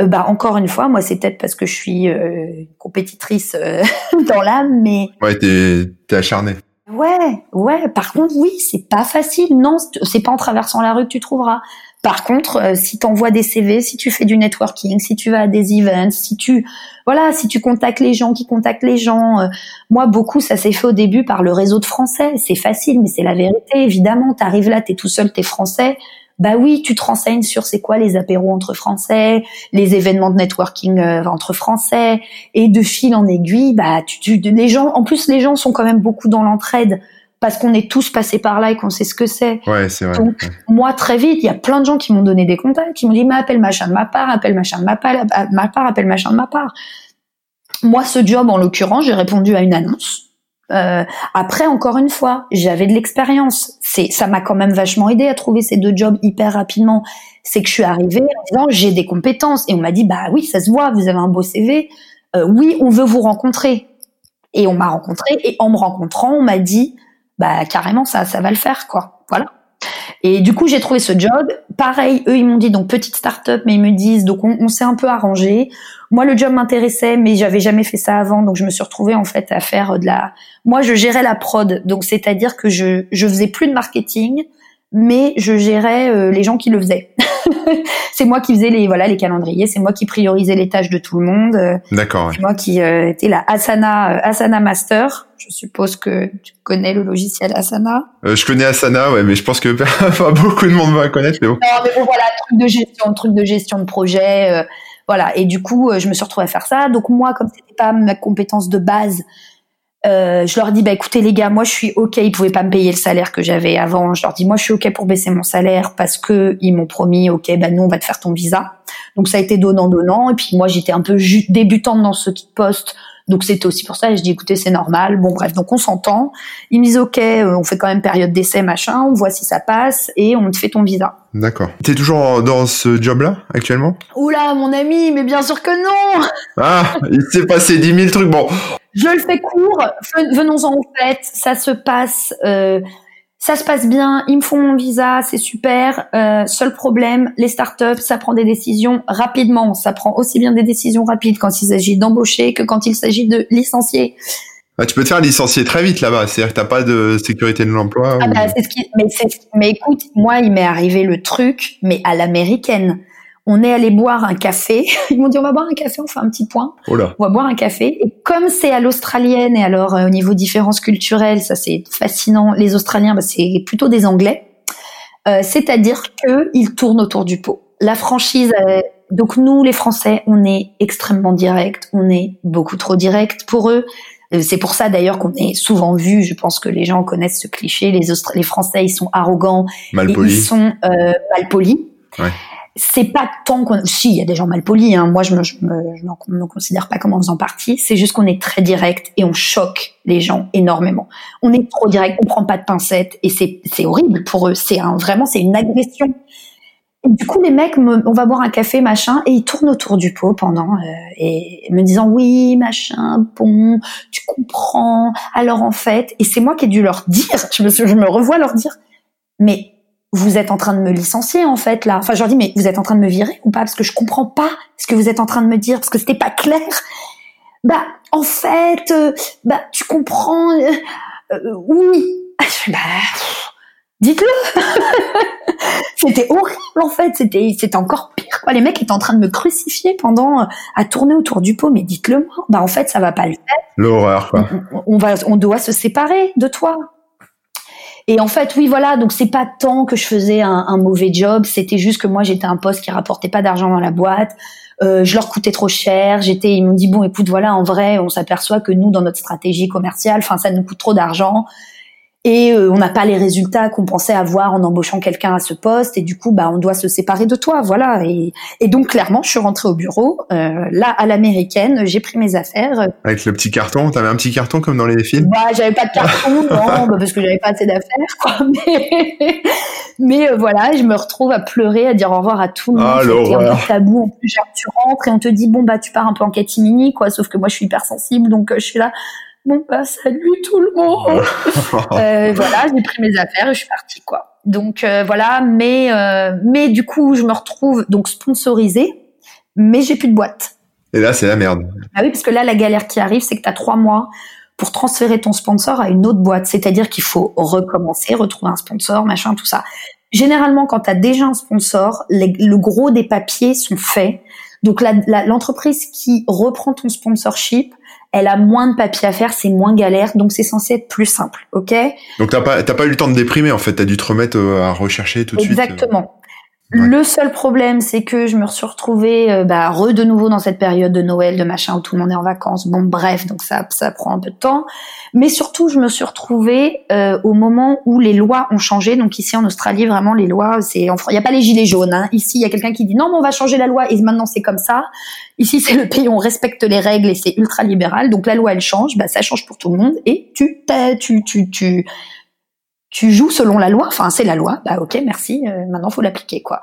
Euh, bah encore une fois, moi c'est peut-être parce que je suis euh, compétitrice [laughs] dans l'âme, mais ouais, t'es t'es acharné. Ouais, ouais. Par contre, oui, c'est pas facile. Non, c'est pas en traversant la rue que tu trouveras. Par contre, euh, si tu envoies des CV, si tu fais du networking, si tu vas à des events, si tu voilà, si tu contactes les gens qui contactent les gens, euh, moi beaucoup ça s'est fait au début par le réseau de français, c'est facile mais c'est la vérité. Évidemment, tu arrives là, tu es tout seul, tu es français, bah oui, tu te renseignes sur c'est quoi les apéros entre français, les événements de networking euh, entre français. Et de fil en aiguille, bah tu, tu les gens en plus les gens sont quand même beaucoup dans l'entraide parce qu'on est tous passés par là et qu'on sait ce que c'est. Ouais, c'est vrai. Donc, moi, très vite, il y a plein de gens qui m'ont donné des contacts, qui m'ont dit, mais appelle machin de ma part, appelle machin de ma part, ma part, appelle machin de ma part. Moi, ce job, en l'occurrence, j'ai répondu à une annonce. Euh, après, encore une fois, j'avais de l'expérience. C'est, ça m'a quand même vachement aidé à trouver ces deux jobs hyper rapidement. C'est que je suis arrivée en disant j'ai des compétences et on m'a dit bah oui, ça se voit, vous avez un beau CV. Euh, oui, on veut vous rencontrer. Et on m'a rencontré et en me rencontrant, on m'a dit bah carrément ça ça va le faire quoi. Voilà. Et du coup, j'ai trouvé ce job. Pareil, eux, ils m'ont dit donc petite start-up, mais ils me disent donc on, s'est un peu arrangé. Moi, le job m'intéressait, mais j'avais jamais fait ça avant, donc je me suis retrouvée en fait à faire de la. Moi, je gérais la prod, donc c'est-à-dire que je je faisais plus de marketing, mais je gérais euh, les gens qui le faisaient. [laughs] [laughs] c'est moi qui faisais les voilà les calendriers, c'est moi qui priorisais les tâches de tout le monde. Euh, D'accord. C'est moi qui euh, était la Asana Asana Master. Je suppose que tu connais le logiciel Asana. je connais Asana, ouais, mais je pense que [laughs] beaucoup de monde va connaître. Mais bon. Non, mais bon, voilà, truc de gestion, truc de gestion de projet, voilà. Et du coup, je me suis retrouvée à faire ça. Donc moi, comme c'était pas ma compétence de base, Euh, je leur dis bah écoutez les gars, moi je suis ok, ils pouvaient pas me payer le salaire que j'avais avant. Je leur dis moi je suis ok pour baisser mon salaire parce que ils m'ont promis ok bah nous on va te faire ton visa. Donc ça a été donnant donnant et puis moi j'étais un peu débutante dans ce poste. Donc c'était aussi pour ça, et je dis écoutez c'est normal. Bon bref, donc on s'entend. Ils me disent ok, euh, on fait quand même période d'essai machin, on voit si ça passe et on te fait ton visa. D'accord. T'es toujours dans ce job-là actuellement? Oula mon ami, mais bien sûr que non. Ah, il s'est passé dix mille trucs. Bon, je le fais court. Venons-en au fait. Ça se passe, euh, ça se passe bien. Ils me font mon visa, c'est super. Euh, seul problème, les startups, ça prend des décisions rapidement. Ça prend aussi bien des décisions rapides quand il s'agit d'embaucher que quand il s'agit de licencier. Bah, tu peux te faire licencier très vite là-bas. C'est-à-dire que t'as pas de sécurité de l'emploi. Ah bah, ce qui... mais, mais écoute, moi, il m'est arrivé le truc, mais à l'américaine. On est allé boire un café. [laughs] Ils m'ont dit on va boire un café, on fait un petit point. Oh on va boire un café. Et comme c'est à l'australienne et alors euh, au niveau différences culturelles, ça c'est fascinant. Les Australiens, bah, c'est plutôt des Anglais. Euh, C'est-à-dire que ils tournent autour du pot. La franchise. Euh, donc nous, les Français, on est extrêmement direct. On est beaucoup trop direct pour eux. Euh, c'est pour ça d'ailleurs qu'on est souvent vu. Je pense que les gens connaissent ce cliché. Les, les Français, ils sont arrogants, mal ils sont euh, mal polis. Ouais c'est pas tant qu'on si il y a des gens mal polis hein. moi je me je me, je me considère pas comme en faisant partie. C'est juste qu'on est très direct et on choque les gens énormément. On est trop direct on prend pas de pincettes et c'est horrible pour eux. C'est un vraiment c'est une agression. Du coup les mecs on va boire un café machin et ils tournent autour du pot pendant euh, et me disant oui machin bon tu comprends. Alors en fait et c'est moi qui ai dû leur dire je me je me revois leur dire mais vous êtes en train de me licencier en fait là. Enfin, je leur dis mais vous êtes en train de me virer ou pas? Parce que je comprends pas ce que vous êtes en train de me dire parce que c'était pas clair. Bah en fait, euh, bah tu comprends. Euh, euh, oui. [laughs] Bah, dites-le. [laughs] c'était horrible en fait. C'était c'était encore pire. Quoi. Les mecs étaient en train de me crucifier pendant à tourner autour du pot. Mais dites-le moi. Bah en fait ça va pas le faire. L'horreur quoi. on va on doit se séparer de toi. Et en fait, oui, voilà. Donc c'est pas tant que je faisais un, mauvais job, c'était juste que moi j'étais un poste qui rapportait pas d'argent dans la boîte. Euh, je leur coûtais trop cher. J'étais, ils m'ont dit bon, écoute, voilà, en vrai, on s'aperçoit que nous, dans notre stratégie commerciale, enfin, ça nous coûte trop d'argent et euh, on n'a pas les résultats qu'on pensait avoir en embauchant quelqu'un à ce poste. Et du coup bah on doit se séparer de toi voilà. Et, et donc clairement je suis rentrée au bureau euh, là à l'américaine. J'ai pris mes affaires. Avec le petit carton. T'avais un petit carton comme dans les films? Bah j'avais pas de carton [laughs] non bah, parce que j'avais pas assez d'affaires quoi. [laughs] Mais mais euh, voilà je me retrouve à pleurer à dire au revoir à tout le monde. Ah, c'était un tabou. En plus genre tu rentres et on te dit bon bah tu pars un peu en catimini quoi. Sauf que moi je suis hyper sensible donc je suis là bon bah salut tout le monde. [laughs] euh, voilà, j'ai pris mes affaires et je suis partie quoi. Donc euh, voilà, mais euh, mais du coup je me retrouve donc sponsorisée, mais j'ai plus de boîte. Et là c'est la merde. Ah oui, parce que là la galère qui arrive, c'est que tu as trois mois pour transférer ton sponsor à une autre boîte, c'est-à-dire qu'il faut recommencer, retrouver un sponsor, machin, tout ça. Généralement, quand tu as déjà un sponsor, le gros des papiers sont faits. Donc l'entreprise qui reprend ton sponsorship, elle a moins de papier à faire, c'est moins galère, donc c'est censé être plus simple, ok? Donc t'as pas t'as pas eu le temps de déprimer en fait, t'as dû te remettre euh, à rechercher tout de suite. Euh. Le seul problème, c'est que je me suis retrouvée euh, bah, re de nouveau dans cette période de Noël, de machin où tout le monde est en vacances. Bon, bref, donc ça, ça prend un peu de temps. Mais surtout, je me suis retrouvée euh, au moment où les lois ont changé. Donc ici en Australie, vraiment, les lois, c'est il n'y a pas les gilets jaunes. Hein. Ici, il y a quelqu'un qui dit non, mais on va changer la loi et maintenant c'est comme ça. Ici, c'est le pays où on respecte les règles et c'est ultra libéral. Donc la loi, elle change, bah ça change pour tout le monde et tu, tu, tu, tu tu joues selon la loi. Enfin, c'est la loi. Bah ok, merci. Euh, maintenant, faut l'appliquer, quoi.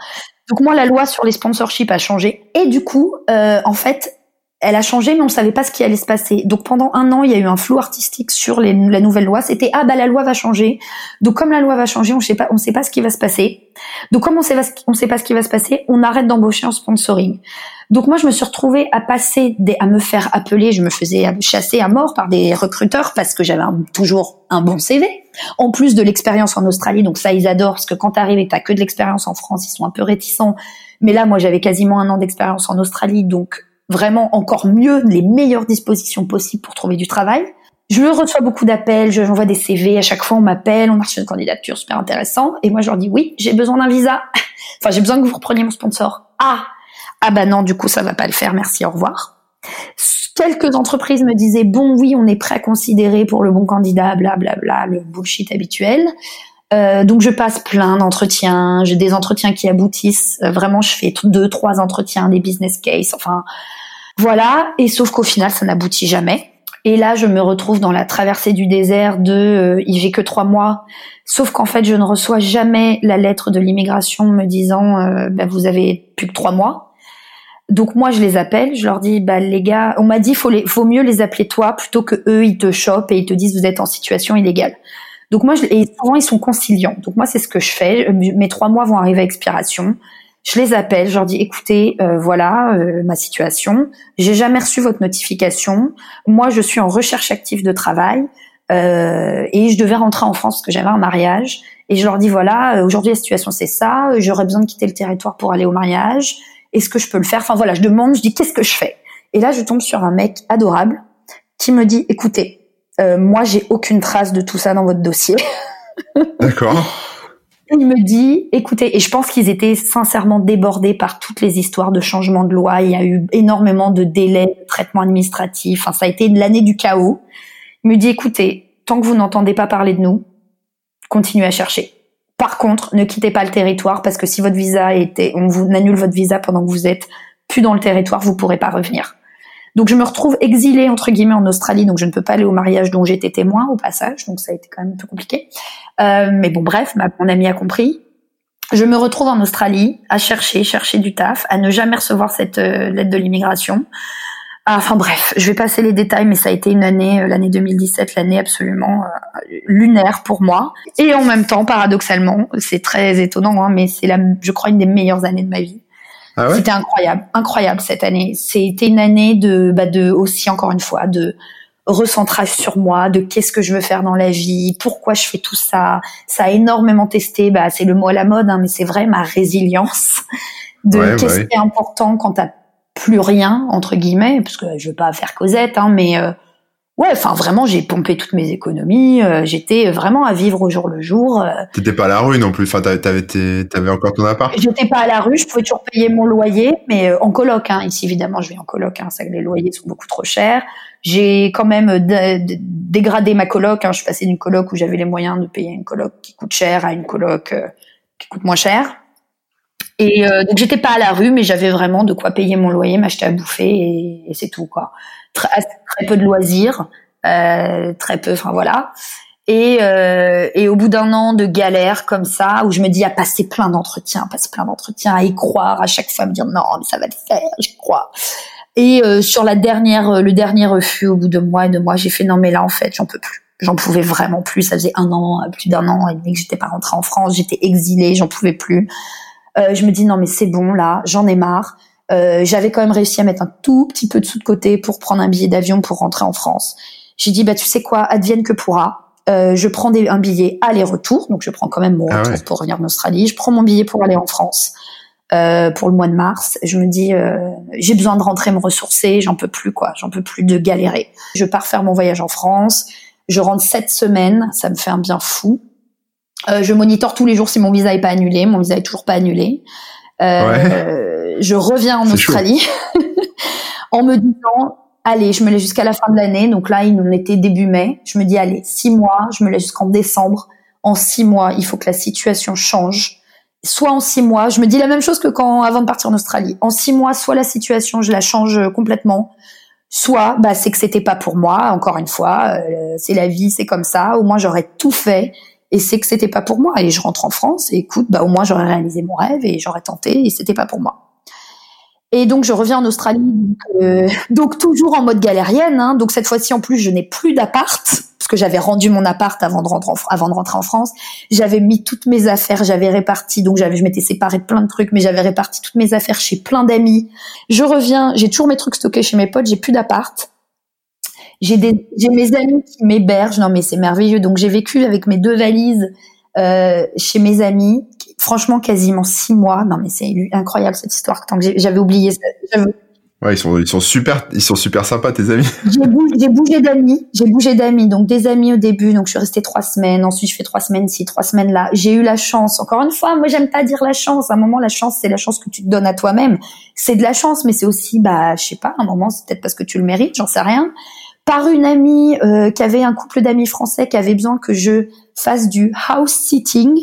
Donc moi, la loi sur les sponsorships a changé. Et du coup, euh, en fait, elle a changé, mais on savait pas ce qui allait se passer. Donc pendant un an, il y a eu un flou artistique sur la nouvelle loi. C'était ah bah la loi va changer. Donc comme la loi va changer, on sait pas, on sait pas ce qui va se passer. Donc comme on sait, on sait pas ce qui va se passer, on arrête d'embaucher en sponsoring. Donc moi, je me suis retrouvée à passer, des, à me faire appeler, je me faisais chasser à mort par des recruteurs parce que j'avais toujours un bon CV. En plus de l'expérience en Australie, donc ça ils adorent parce que quand t'arrives et t'as que de l'expérience en France, ils sont un peu réticents. Mais là, moi, j'avais quasiment un an d'expérience en Australie, donc vraiment encore mieux, les meilleures dispositions possibles pour trouver du travail. Je reçois beaucoup d'appels, j'envoie des CV, à chaque fois on m'appelle, on reçu une candidature super intéressant, et moi je leur dis oui, j'ai besoin d'un visa. [laughs] enfin, j'ai besoin que vous repreniez mon sponsor. Ah, ah bah non, du coup ça va pas le faire, merci, au revoir. quelques entreprises me disaient bon oui on est prêt à considérer pour le bon candidat blablabla bla, bla, le bullshit habituel euh, donc je passe plein d'entretiens j'ai des entretiens qui aboutissent euh, vraiment je fais deux trois entretiens des business case enfin voilà et sauf qu'au final ça n'aboutit jamais et là je me retrouve dans la traversée du désert de euh, j'ai que trois mois sauf qu'en fait je ne reçois jamais la lettre de l'immigration me disant euh, bah, vous avez plus que trois mois donc moi je les appelle, je leur dis bah les gars, on m'a dit faut les, faut mieux les appeler toi plutôt que eux ils te chopent et ils te disent vous êtes en situation illégale. Donc moi je, et souvent ils sont conciliants. Donc moi c'est ce que je fais. Mes trois mois vont arriver à expiration. Je les appelle, je leur dis écoutez euh, voilà euh, ma situation. J'ai jamais reçu votre notification. Moi je suis en recherche active de travail euh, et je devais rentrer en France parce que j'avais un mariage. Et je leur dis voilà aujourd'hui la situation c'est ça. J'aurais besoin de quitter le territoire pour aller au mariage est-ce que je peux le faire? Enfin voilà, je demande, je dis qu'est-ce que je fais? Et là, je tombe sur un mec adorable qui me dit écoutez, euh, moi j'ai aucune trace de tout ça dans votre dossier. D'accord. [laughs] Il me dit, écoutez, et je pense qu'ils étaient sincèrement débordés par toutes les histoires de changement de loi. Il y a eu énormément de délais, de traitement administratif. Enfin, ça a été l'année du chaos. Il me dit, écoutez, tant que vous n'entendez pas parler de nous, continuez à chercher. Par contre, ne quittez pas le territoire parce que si votre visa était, on vous annule votre visa pendant que vous êtes plus dans le territoire, vous pourrez pas revenir. Donc je me retrouve exilée entre guillemets en Australie, donc je ne peux pas aller au mariage dont j'étais témoin au passage, donc ça a été quand même un peu compliqué. Euh, mais bon, bref, mon ami a compris. Je me retrouve en Australie à chercher, chercher du taf, à ne jamais recevoir cette euh, lettre de l'immigration. Ah, enfin bref, je vais passer les détails, mais ça a été une année, euh, l'année 2017, l'année absolument euh, lunaire pour moi. Et en même temps, paradoxalement, c'est très étonnant, hein, mais c'est la, je crois, une des meilleures années de ma vie. Ah ouais C'était incroyable, incroyable cette année. C'était une année de, bah, de aussi encore une fois, de recentrage sur moi, de qu'est-ce que je veux faire dans la vie, pourquoi je fais tout ça. Ça a énormément testé, bah, c'est le mot à la mode, hein, mais c'est vrai, ma résilience de qu'est-ce qui est important quand t'as plus rien entre guillemets parce que je veux pas faire Cosette hein, mais euh, ouais enfin vraiment j'ai pompé toutes mes économies euh, j'étais vraiment à vivre au jour le jour euh. t'étais pas à la rue non plus enfin t'avais t'avais encore ton appart. J'étais pas à la rue je pouvais toujours payer mon loyer mais en coloc hein, ici évidemment je vis en coloc hein, ça les loyers sont beaucoup trop chers. J'ai quand même dégradé ma coloc hein, je suis passée d'une coloc où j'avais les moyens de payer une coloc qui coûte cher à une coloc qui coûte moins cher. Et euh, donc j'étais pas à la rue, mais j'avais vraiment de quoi payer mon loyer, m'acheter à bouffer et, et c'est tout quoi. Très, très, peu de loisirs, euh, très peu, enfin voilà. Et, euh, et au bout d'un an de galère comme ça, où je me dis à passer plein d'entretiens, passer plein d'entretiens, à y croire, à chaque fois me dire non mais ça va le faire, je crois. Et euh, sur la dernière, euh, le dernier refus, au bout de mois et de mois, j'ai fait non mais là en fait j'en peux plus, j'en pouvais vraiment plus. Ça faisait un an, plus d'un an et demi que j'étais pas rentrée en France, j'étais exilée, j'en pouvais plus. Euh, je me dis non mais c'est bon là, j'en ai marre. Euh, j'avais quand même réussi à mettre un tout petit peu de sous de côté pour prendre un billet d'avion pour rentrer en France. J'ai dit bah tu sais quoi, advienne que pourra. Euh, je prends des, un billet aller-retour, donc je prends quand même mon ah retour pour revenir en Australie. Je prends mon billet pour aller en France euh, pour le mois de mars. Je me dis euh, j'ai besoin de rentrer me ressourcer, j'en peux plus quoi, j'en peux plus de galérer. Je pars faire mon voyage en France. Je rentre sept semaines, ça me fait un bien fou. Euh, je monitore tous les jours si mon visa est pas annulé. Mon visa est toujours pas annulé. Euh, je reviens en Australie [laughs] en me disant allez, je me laisse jusqu'à la fin de l'année. Donc là, il en était début mai. Je me dis allez, six mois. Je me laisse jusqu'en décembre. En six mois, il faut que la situation change. Soit en six mois, je me dis la même chose que quand avant de partir en Australie. En six mois, soit la situation, je la change complètement. Soit, bah, c'est que c'était pas pour moi. Encore une fois, euh, c'est la vie, c'est comme ça. Au moins, j'aurais tout fait et c'est que c'était pas pour moi et je rentre en France et écoute bah au moins j'aurais réalisé mon rêve et j'aurais tenté et c'était pas pour moi et donc je reviens en Australie donc, euh, donc toujours en mode galérienne hein, donc cette fois-ci en plus je n'ai plus d'appart parce que j'avais rendu mon appart avant de rentrer en, avant de rentrer en France j'avais mis toutes mes affaires j'avais réparti donc j'avais je m'étais séparée de plein de trucs mais j'avais réparti toutes mes affaires chez plein d'amis je reviens j'ai toujours mes trucs stockés chez mes potes j'ai plus d'appart j'ai des, j'ai mes amis qui m'hébergent. Non, mais c'est merveilleux. Donc j'ai vécu avec mes deux valises euh, chez mes amis. Franchement, quasiment six mois. Non, mais c'est incroyable cette histoire. Tant que j'avais oublié ça. Ouais, ils sont, ils sont super, ils sont super sympas, tes amis. [laughs] J'ai bougé, d'amis, j'ai bougé d'amis, donc des amis au début, donc je suis restée trois semaines, ensuite je fais trois semaines ci, trois semaines là. J'ai eu la chance, encore une fois, moi j'aime pas dire la chance, à un moment la chance c'est la chance que tu te donnes à toi-même. C'est de la chance, mais c'est aussi, bah, je sais pas, à un moment c'est peut-être parce que tu le mérites, j'en sais rien. Par une amie euh, qui avait un couple d'amis français qui avait besoin que je fasse du house sitting,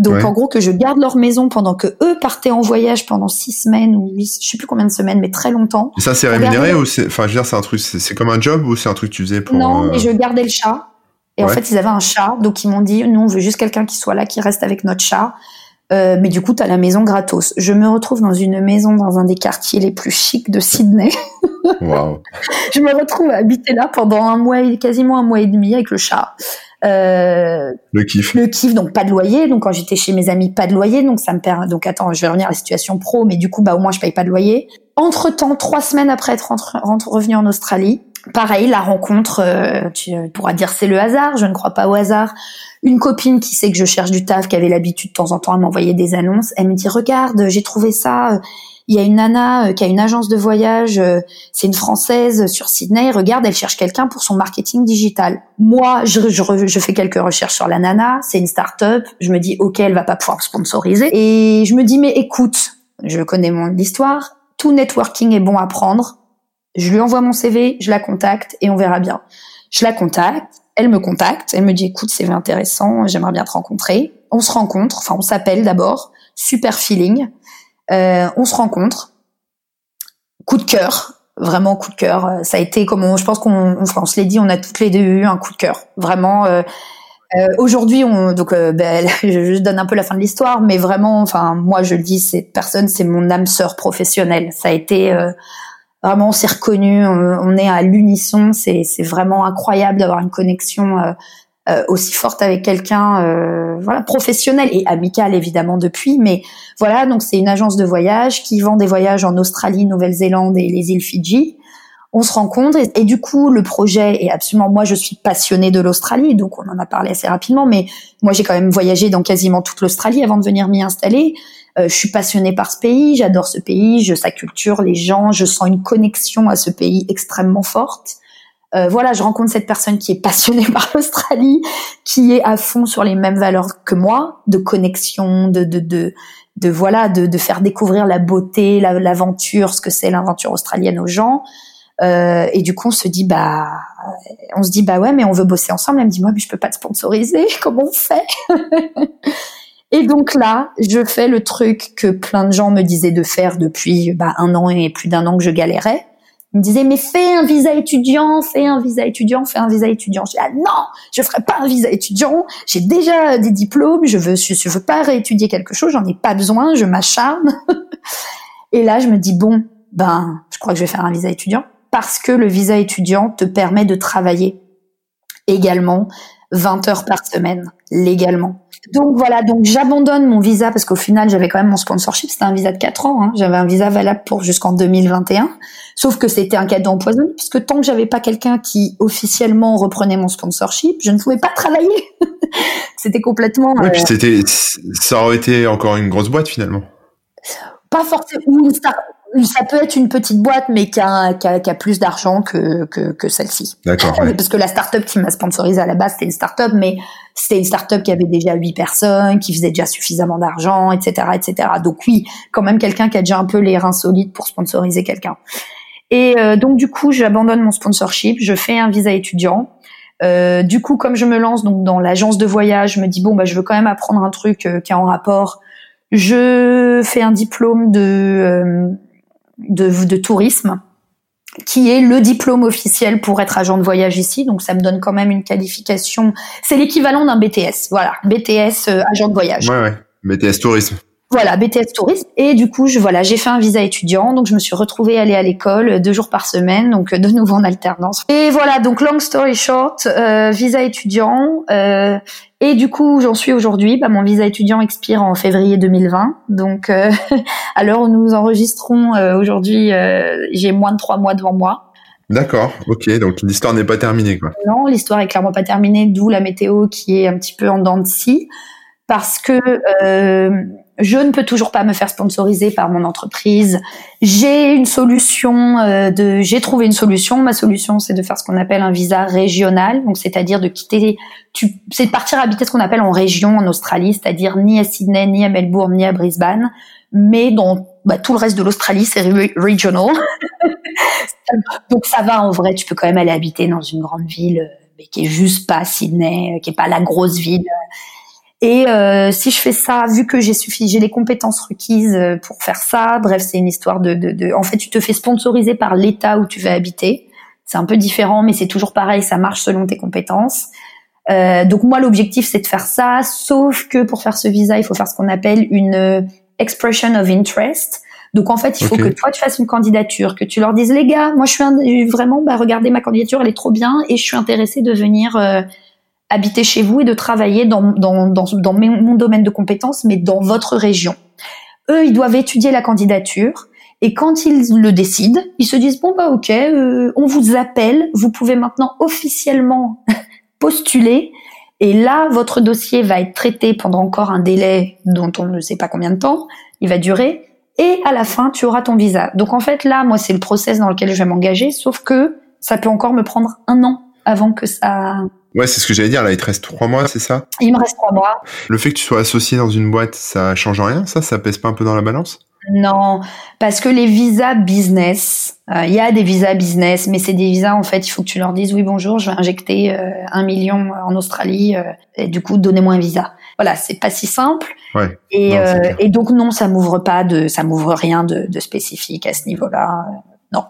donc en gros que je garde leur maison pendant que eux partaient en voyage pendant six semaines ou huit, je sais plus combien de semaines, mais très longtemps. Et ça c'est rémunéré ou c'est, enfin je veux dire c'est un truc, c'est comme un job ou c'est un truc que tu faisais pour Non, euh, mais je gardais le chat. Et en fait ils avaient un chat, donc ils m'ont dit nous on veut juste quelqu'un qui soit là, qui reste avec notre chat. Euh, mais du coup, tu as la maison gratos. Je me retrouve dans une maison dans un des quartiers les plus chics de Sydney. Wow. [laughs] je me retrouve à habiter là pendant un mois, quasiment un mois et demi avec le chat. Euh, Le kiff. le kiff, donc pas de loyer. Donc quand j'étais chez mes amis, pas de loyer. Donc ça me permet. Donc attends, je vais revenir à la situation pro, mais du coup, bah au moins je paye pas de loyer. Entre temps, trois semaines après être rentre, rentre- revenu en Australie, pareil, la rencontre. euh, tu pourras dire c'est le hasard. Je ne crois pas au hasard. Une copine qui sait que je cherche du taf, qui avait l'habitude de temps en temps à m'envoyer des annonces, elle me dit regarde, j'ai trouvé ça. Euh, Il y a une nana euh, qui a une agence de voyage, euh, c'est une française sur Sydney. Regarde, elle cherche quelqu'un pour son marketing digital. Moi, je, je, je fais quelques recherches sur la nana. C'est une start-up. Je me dis ok, elle va pas pouvoir sponsoriser. Et je me dis mais écoute, je connais mon histoire. Tout networking est bon à prendre. Je lui envoie mon CV, je la contacte et on verra bien. Je la contacte, elle me contacte, elle me dit écoute, c'est intéressant, j'aimerais bien te rencontrer. On se rencontre, enfin on s'appelle d'abord, super feeling. Euh, on se rencontre, coup de cœur, vraiment coup de cœur. Euh, Ça a été comme on, je pense qu'on, on, se l'est dit, on a toutes les deux eu un coup de cœur, vraiment. euh, Aujourd'hui, on donc ben, [laughs] je, donne un peu la fin de l'histoire, mais vraiment, enfin moi je le dis, cette personne, c'est mon âme sœur professionnelle. Ça a été vraiment, on s'est reconnus, on, on est à l'unisson. C'est vraiment incroyable d'avoir une connexion euh, aussi forte avec quelqu'un, euh, voilà, professionnel et amical évidemment depuis, mais voilà. Donc c'est une agence de voyage qui vend des voyages en Australie, Nouvelle-Zélande et les îles Fidji. On se rencontre et, et du coup le projet est absolument moi je suis passionnée de l'Australie donc on en a parlé assez rapidement mais moi j'ai quand même voyagé dans quasiment toute l'Australie avant de venir m'y installer. Euh, je suis passionnée par ce pays j'adore ce pays je sa culture les gens je sens une connexion à ce pays extrêmement forte Euh, voilà je rencontre cette personne qui est passionnée [laughs] par l'Australie qui est à fond sur les mêmes valeurs que moi de connexion de de de de voilà de, de faire découvrir la beauté la- l'aventure ce que c'est l'aventure australienne aux gens euh, et du coup, on se dit bah, on se dit bah ouais, mais on veut bosser ensemble. Elle me dit moi, mais je peux pas te sponsoriser. [laughs] Comment on fait? [laughs] Et donc là, je fais le truc que plein de gens me disaient de faire depuis bah, un an et plus d'un an que je galérais. Ils me disaient mais fais un visa étudiant, fais un visa étudiant, fais un visa étudiant. Je dis ah non, je ferai pas un visa étudiant. J'ai déjà des diplômes, je veux, je, je veux pas réétudier quelque chose, j'en ai pas besoin, je m'acharne. [laughs] et là, je me dis bon, ben, je crois que je vais faire un visa étudiant parce que le visa étudiant te permet de travailler également 20 heures par semaine légalement. Donc voilà, donc j'abandonne mon visa parce qu'au final j'avais quand même mon sponsorship, c'était un visa de 4 ans, hein. j'avais un visa valable pour jusqu'en 2021, sauf que c'était un cadeau empoisonné puisque tant que j'avais pas quelqu'un qui officiellement reprenait mon sponsorship, je ne pouvais pas travailler. [laughs] c'était complètement Oui, euh, puis c'était, ça aurait été encore une grosse boîte finalement. pas forcément ou une star- ça peut être une petite boîte mais qui a, qui a, qui a plus d'argent que, que, que celle-ci. D'accord. ouais. Parce que la start-up qui m'a sponsorisé à la base, c'était une start-up, mais c'était une start-up qui avait déjà huit personnes, qui faisait déjà suffisamment d'argent, etc., etc. Donc oui, quand même quelqu'un qui a déjà un peu les reins solides pour sponsoriser quelqu'un. Et euh, donc du coup, j'abandonne mon sponsorship, je fais un visa étudiant. Euh, du coup, comme je me lance donc dans l'agence de voyage, je me dis bon bah je veux quand même apprendre un truc euh, qui est en rapport. Je fais un diplôme de euh, de, de tourisme qui est le diplôme officiel pour être agent de voyage ici. Donc ça me donne quand même une qualification. C'est l'équivalent d'un BTS. Voilà, BTS euh, agent de voyage. Ouais, ouais. BTS tourisme. Voilà, BTS tourisme. Et du coup, je voilà, j'ai fait un visa étudiant, donc je me suis retrouvée à aller à l'école deux jours par semaine, donc de nouveau en alternance. Et voilà, donc long story short, euh, visa étudiant. euh, et du coup, j'en suis aujourd'hui. Bah, mon visa étudiant expire en février 2020. Donc, euh, à l'heure où nous enregistrons euh, aujourd'hui, euh, j'ai moins de trois mois devant moi. D'accord. Ok. Donc l'histoire n'est pas terminée, quoi. Non, l'histoire est clairement pas terminée, d'où la météo qui est un petit peu en dents de scie. parce que euh, je ne peux toujours pas me faire sponsoriser par mon entreprise. J'ai une solution euh, de, j'ai trouvé une solution. Ma solution, c'est de faire ce qu'on appelle un visa régional, donc c'est-à-dire de quitter, tu, c'est de partir habiter ce qu'on appelle en région en Australie, c'est-à-dire ni à Sydney, ni à Melbourne, ni à Brisbane, mais dans bah, tout le reste de l'Australie, c'est regional. [laughs] donc ça va en vrai, tu peux quand même aller habiter dans une grande ville, euh, mais qui est juste pas Sydney, euh, qui est pas la grosse ville et euh, si je fais ça, vu que j'ai suffi, j'ai les compétences requises euh, pour faire ça, bref, c'est une histoire de, de, de, En fait, tu te fais sponsoriser par l'État où tu vas habiter. C'est un peu différent, mais c'est toujours pareil, ça marche selon tes compétences. Euh, donc moi, l'objectif, c'est de faire ça, sauf que pour faire ce visa, il faut faire ce qu'on appelle une euh, expression of interest. Donc en fait, il faut que toi tu fasses une candidature, que tu leur dises les gars, moi je suis vraiment, bah regardez ma candidature, elle est trop bien et je suis intéressé de venir euh, habiter chez vous et de travailler dans, dans, dans, dans mon domaine de compétences, mais dans votre région. Eux, ils doivent étudier la candidature. Et quand ils le décident, ils se disent bon bah ok, euh, on vous appelle, vous pouvez maintenant officiellement [laughs] postuler. Et là, votre dossier va être traité pendant encore un délai dont on ne sait pas combien de temps. Il va durer. Et à la fin, tu auras ton visa. Donc en fait, là, moi, c'est le process dans lequel je vais m'engager. Sauf que ça peut encore me prendre un an avant que ça Ouais, c'est ce que j'allais dire. Là, il te reste trois mois, c'est ça? Il me reste trois mois. Le fait que tu sois associé dans une boîte, ça change rien, ça Ça pèse pas un peu dans la balance? Non, parce que les visas business, euh, il y a des visas business, mais c'est des visas en fait. Il faut que tu leur dises oui bonjour, je vais injecter euh, un million en Australie, euh, et du coup donnez-moi un visa. Voilà, c'est pas si simple. Ouais. Et, et donc non, ça m'ouvre pas de, ça m'ouvre rien de, de spécifique à ce niveau-là. non.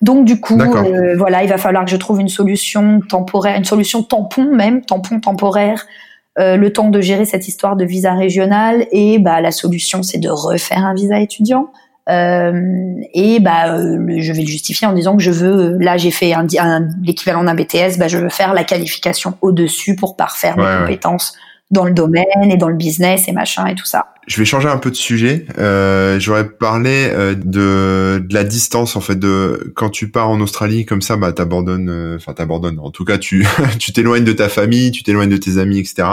Donc du coup, euh, voilà, il va falloir que je trouve une solution temporaire, une solution tampon même, tampon temporaire, euh, le temps de gérer cette histoire de visa régional. Et bah la solution, c'est de refaire un visa étudiant. Euh, et bah je vais le justifier en disant que je veux, là j'ai fait un, l'équivalent d'un BTS, bah je veux faire la qualification au dessus pour parfaire mes compétences dans le domaine et dans le business et machin et tout ça. Je vais changer un peu de sujet. Euh, J'aurais parlé euh, de, de la distance en fait de quand tu pars en Australie comme ça, bah t'abandonnes, euh, enfin t'abandonnes. En tout cas, tu [laughs] tu t'éloignes de ta famille, tu t'éloignes de tes amis, etc.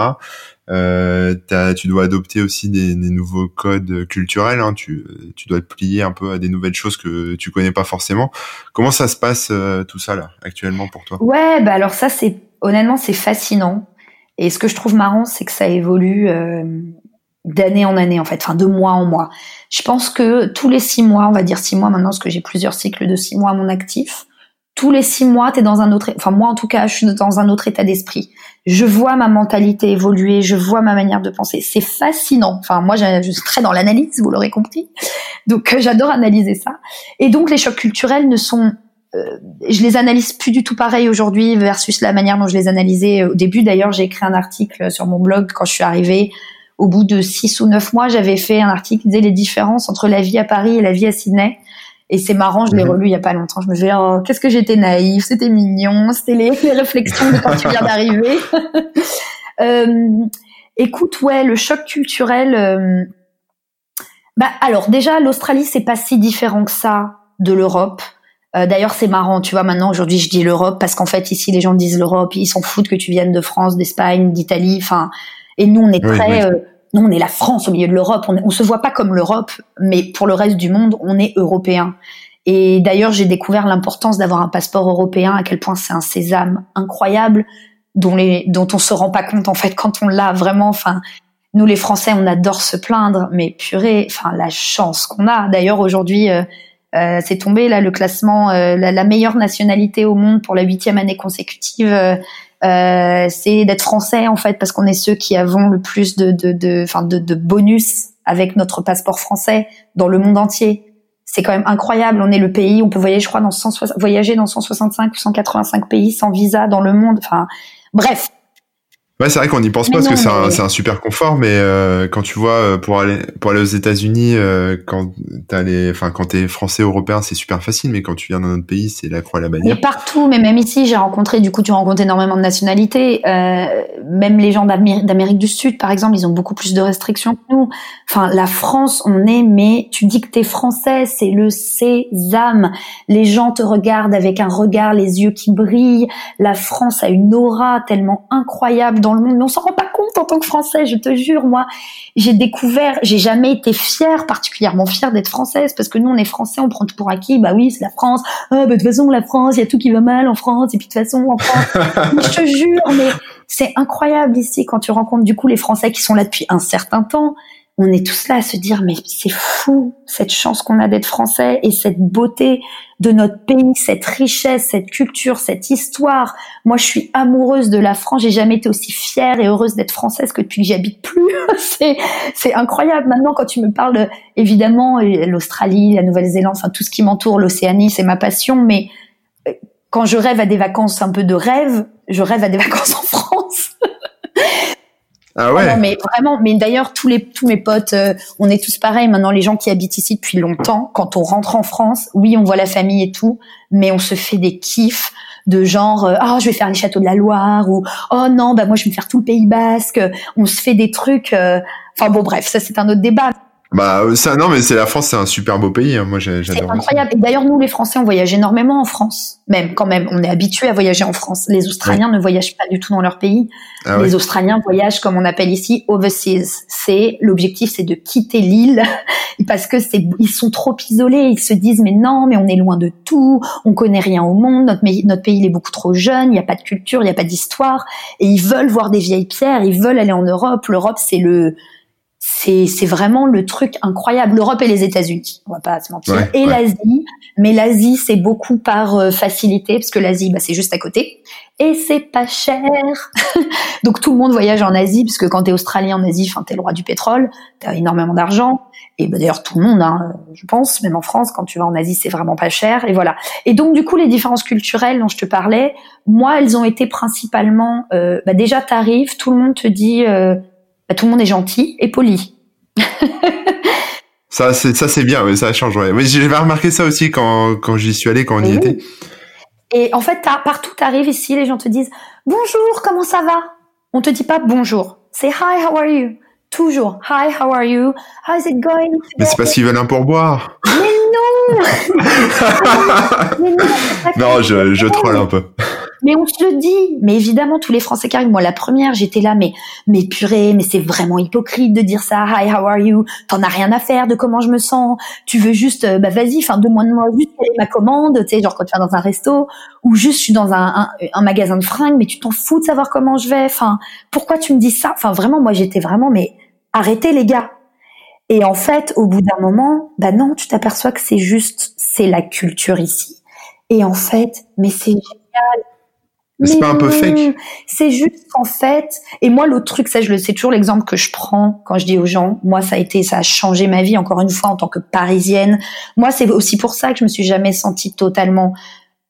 Euh, tu dois adopter aussi des, des nouveaux codes culturels. Hein. Tu, tu dois te plier un peu à des nouvelles choses que tu connais pas forcément. Comment ça se passe euh, tout ça là actuellement pour toi? Ouais, bah alors ça c'est honnêtement c'est fascinant et ce que je trouve marrant, c'est que ça évolue euh, d'année en année, en fait, enfin de mois en mois. Je pense que tous les six mois, on va dire six mois maintenant, parce que j'ai plusieurs cycles de six mois à mon actif, tous les six mois, tu es dans un autre, enfin moi en tout cas, je suis dans un autre état d'esprit. Je vois ma mentalité évoluer, je vois ma manière de penser. C'est fascinant. Enfin moi, je suis très dans l'analyse, vous l'aurez compris. Donc euh, j'adore analyser ça. Et donc les chocs culturels ne sont je les analyse plus du tout pareil aujourd'hui versus la manière dont je les analysais au début. D'ailleurs, j'ai écrit un article sur mon blog quand je suis arrivée. Au bout de six ou neuf mois, j'avais fait un article qui disait les différences entre la vie à Paris et la vie à Sydney. Et c'est marrant, je l'ai mhm. relu il y a pas longtemps. Je me disais, oh, qu'est-ce que j'étais naïf, c'était mignon, c'était les, réflexions de quand tu viens d'arriver. [laughs] euh, écoute, ouais, le choc culturel. Euh, bah alors déjà, l'Australie c'est pas si différent que ça de l'Europe. Euh, d'ailleurs, c'est marrant, tu vois, maintenant, aujourd'hui, je dis l'Europe parce qu'en fait, ici, les gens disent l'Europe, ils s'en foutent que tu viennes de France, d'Espagne, d'Italie, enfin, et nous, on est très, euh, nous, on est la France au milieu de l'Europe, on, on se voit pas comme l'Europe, mais pour le reste du monde, on est européen. Et d'ailleurs, j'ai découvert l'importance d'avoir un passeport européen, à quel point c'est un sésame incroyable, dont les, dont on se rend pas compte, en fait, quand on l'a vraiment, enfin, nous, les Français, on adore se plaindre, mais purée, enfin, la chance qu'on a. D'ailleurs, aujourd'hui, euh, euh, c'est tombé là le classement, euh, la, meilleure nationalité au monde pour la huitième année consécutive. Euh, c'est d'être français en fait parce qu'on est ceux qui avons le plus de de de, de, de bonus avec notre passeport français dans le monde entier. C'est quand même incroyable. On est le pays, on peut voyager, je crois, dans 160, voyager dans 165 ou 185 pays sans visa dans le monde. Enfin, bref, Ouais, c'est vrai qu'on n'y pense pas parce que c'est un, un, super confort, mais euh, quand tu vois euh, pour aller pour aller aux États-Unis, euh, quand t'as les, enfin quand t'es français européen, c'est super facile, mais quand tu viens d'un autre pays, c'est la croix et la bannière. Mais partout, mais même ici, j'ai rencontré, du coup, tu rencontres énormément de nationalités. Euh, même les gens d'Amérique du Sud, par exemple, ils ont beaucoup plus de restrictions que nous. Enfin, la France, on est, mais tu dis que t'es français, c'est le sésame. Les gens te regardent avec un regard, les yeux qui brillent. La France a une aura tellement incroyable dans le monde, mais on s'en rend pas compte en tant que Français. Je te jure, moi, j'ai découvert, j'ai jamais été fière, particulièrement fière d'être française, parce que nous, on est Français, on prend tout pour acquis. Bah oui, c'est la France. Ah, bah, de toute façon, la France, il y a tout qui va mal en France, et puis de toute façon, en France. [laughs] je te jure, mais c'est incroyable ici quand tu rencontres du coup les Français qui sont là depuis un certain temps on est tous là à se dire mais c'est fou cette chance qu'on a d'être français et cette beauté de notre pays, cette richesse, cette culture, cette histoire. Moi, je suis amoureuse de la France. J'ai jamais été aussi fière et heureuse d'être française que depuis que j'y habite plus. [laughs] c'est c'est incroyable. Maintenant, quand tu me parles, évidemment, l'Australie, la Nouvelle-Zélande, enfin tout ce qui m'entoure, l'Océanie, c'est ma passion. Mais euh, quand je rêve à des vacances un peu de rêve, je rêve à des [laughs] vacances en France. Ah ouais. mais vraiment, mais d'ailleurs tous les tous mes potes, euh, on est tous pareils. Maintenant, les gens qui habitent ici depuis longtemps, quand on rentre en France, oui, on voit la famille et tout, mais on se fait des kiffs de genre euh, ah je vais faire les châteaux de la Loire ou oh non bah moi je vais me faire tout le Pays Basque. On se fait des trucs. Euh, enfin bon bref, ça c'est un autre débat. Bah euh, ça non mais c'est la France, c'est un super beau pays. Hein. Moi j'adore. C'est incroyable. Et d'ailleurs nous les Français on voyage énormément en France. Même quand même, on est habitué à voyager en France. Les Australiens ne voyagent pas du tout dans leur pays. Ah les Australiens voyagent comme on appelle ici overseas. C'est l'objectif, c'est de quitter l'île [laughs] parce que c'est ils sont trop isolés. Ils se disent mais non, mais on est loin de tout, on connaît rien au monde. Notre pays, notre pays il est beaucoup trop jeune. Il n'y a pas de culture, il n'y a pas d'histoire. Et ils veulent voir des vieilles pierres. Ils veulent aller en Europe. L'Europe c'est le c'est vraiment le truc incroyable. L'Europe et les États-Unis, on va pas se mentir, et l'Asie. Mais l'Asie, c'est beaucoup par euh, facilité parce que l'Asie, bah, c'est juste à côté et c'est pas cher. [laughs] Donc tout le monde voyage en Asie parce que quand t'es australien en Asie, enfin t'es le roi du pétrole, t'as énormément d'argent. Et bah, d'ailleurs tout le monde, hein, je pense, même en France, quand tu vas en Asie, c'est vraiment pas cher. Et voilà. Et donc du coup, les différences culturelles dont je te parlais, moi, elles ont été principalement, euh, bah, déjà t'arrives, tout le monde te dit. Euh, bah, tout le monde est gentil et poli. [laughs] ça, c'est ça, c'est bien. ça change. Ouais. Mais j'avais remarqué ça aussi quand quand j'y suis allé, quand on y était. Et en fait, partout t'arrives ici, les gens te disent bonjour, comment ça va? On te dit pas bonjour, c'est hi, how are you? Toujours hi, how are you? How's it going Mais c'est parce qu'ils veulent un pourboire. Mais non [laughs] [laughs] Mais non, non je, je troll un peu. Mais on se le dit. Mais évidemment, tous les Français qui arrivent. Moi, la première, j'étais là, mais, mais purée, mais c'est vraiment hypocrite de dire ça. Hi, how are you? T'en as rien à faire de comment je me sens. Tu veux juste, euh, bah, vas-y, enfin, demande-moi juste ma commande, tu sais, genre quand tu vas dans un resto, ou juste je suis dans un, un, magasin de fringues, mais tu t'en fous de savoir comment je vais. Enfin, pourquoi tu me dis ça? Enfin, vraiment, moi, j'étais vraiment, mais arrêtez, les gars. Et en fait, au bout d'un moment, bah non, tu t'aperçois que c'est juste, c'est la culture ici. Et en fait, mais c'est génial c'est pas un peu fake C'est juste qu'en fait, et moi l'autre truc, ça je le sais toujours l'exemple que je prends quand je dis aux gens, moi ça a été, ça a changé ma vie encore une fois en tant que parisienne. Moi c'est aussi pour ça que je me suis jamais sentie totalement,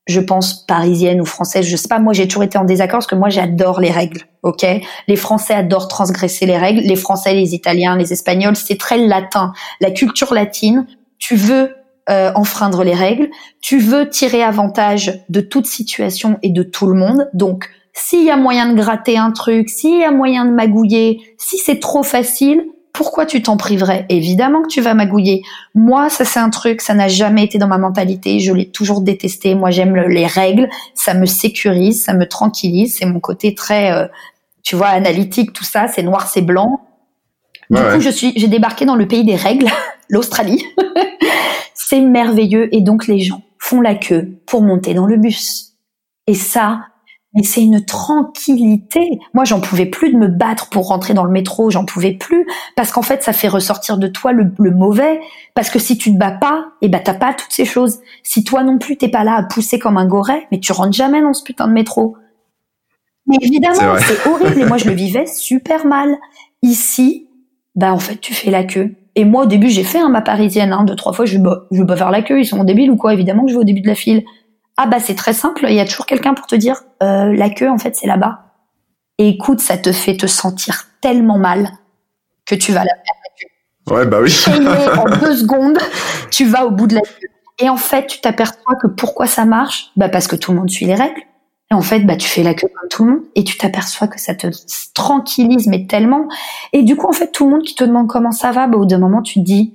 je pense parisienne ou française. Je sais pas, moi j'ai toujours été en désaccord parce que moi j'adore les règles, ok? Les Français adorent transgresser les règles, les Français, les Italiens, les Espagnols, c'est très latin. La culture latine, tu veux euh, enfreindre les règles, tu veux tirer avantage de toute situation et de tout le monde. Donc, s'il y a moyen de gratter un truc, s'il y a moyen de magouiller, si c'est trop facile, pourquoi tu t'en priverais? Évidemment que tu vas magouiller. Moi, ça c'est un truc, ça n'a jamais été dans ma mentalité, je l'ai toujours détesté. Moi, j'aime les règles, ça me sécurise, ça me tranquillise, c'est mon côté très, euh, tu vois, analytique, tout ça, c'est noir, c'est blanc. du coup, je suis, j'ai débarqué dans le pays des règles, [laughs] l'Australie. [laughs] c'est merveilleux et donc les gens font la queue pour monter dans le bus. Et ça, mais c'est une tranquillité. Moi, j'en pouvais plus de me battre pour rentrer dans le métro, j'en pouvais plus parce qu'en fait, ça fait ressortir de toi le, mauvais. Parce que si tu te bats pas, et eh ben t'as pas toutes ces choses. Si toi non plus t'es pas là à pousser comme un goret, mais tu rentres jamais dans ce putain de métro. Mais évidemment, c'est horrible et moi je le vivais super mal. Ici, bah en fait, tu fais la queue. Et moi, au début, j'ai fait un ma parisienne, hein, deux, trois fois, je, bah, je veux pas faire la queue, ils sont débiles ou quoi Évidemment que je vais au début de la file. Ah bah c'est très simple, il y a toujours quelqu'un pour te dire, euh, la queue, en fait, c'est là-bas. Et écoute, ça te fait te sentir tellement mal que tu vas la faire Ouais, bah oui. en [laughs] deux secondes, tu vas au bout de la queue. Et en fait, tu t'aperçois que pourquoi ça marche? Bah parce que tout le monde suit les règles. Et en fait, bah, tu fais la queue comme tout le monde et tu t'aperçois que ça te tranquillise, mais tellement. Et du coup, en fait, tout le monde qui te demande comment ça va, bah, au d'un moment, tu te dis,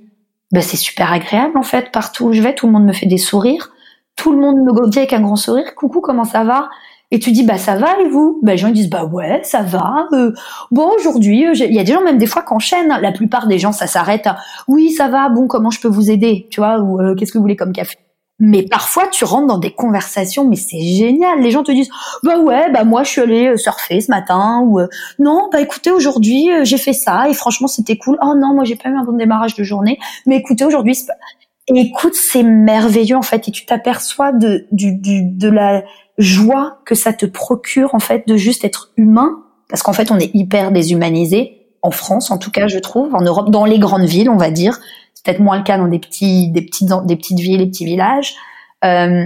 bah, c'est super agréable, en fait. Partout où je vais, tout le monde me fait des sourires. Tout le monde me dit avec un grand sourire, coucou, comment ça va? Et tu dis bah ça va et vous? Bah les gens ils disent bah ouais ça va. Euh, bon aujourd'hui euh, il y a des gens même des fois qui enchaînent. La plupart des gens ça s'arrête. Oui ça va. Bon comment je peux vous aider? Tu vois ou euh, qu'est-ce que vous voulez comme café? Mais parfois, tu rentres dans des conversations, mais c'est génial. Les gens te disent, bah ouais, bah moi je suis allée euh, surfer ce matin, ou euh, non, bah écoutez, aujourd'hui euh, j'ai fait ça et franchement c'était cool. Oh non, moi j'ai pas eu un bon démarrage de journée, mais écoutez, aujourd'hui, écoute, c'est merveilleux en fait, et tu t'aperçois de du, du, de la joie que ça te procure en fait de juste être humain, parce qu'en fait on est hyper déshumanisé en France, en tout cas je trouve, en Europe, dans les grandes villes, on va dire peut-être moins le cas dans des petits, des petites, des petites villes, des petits villages. Euh,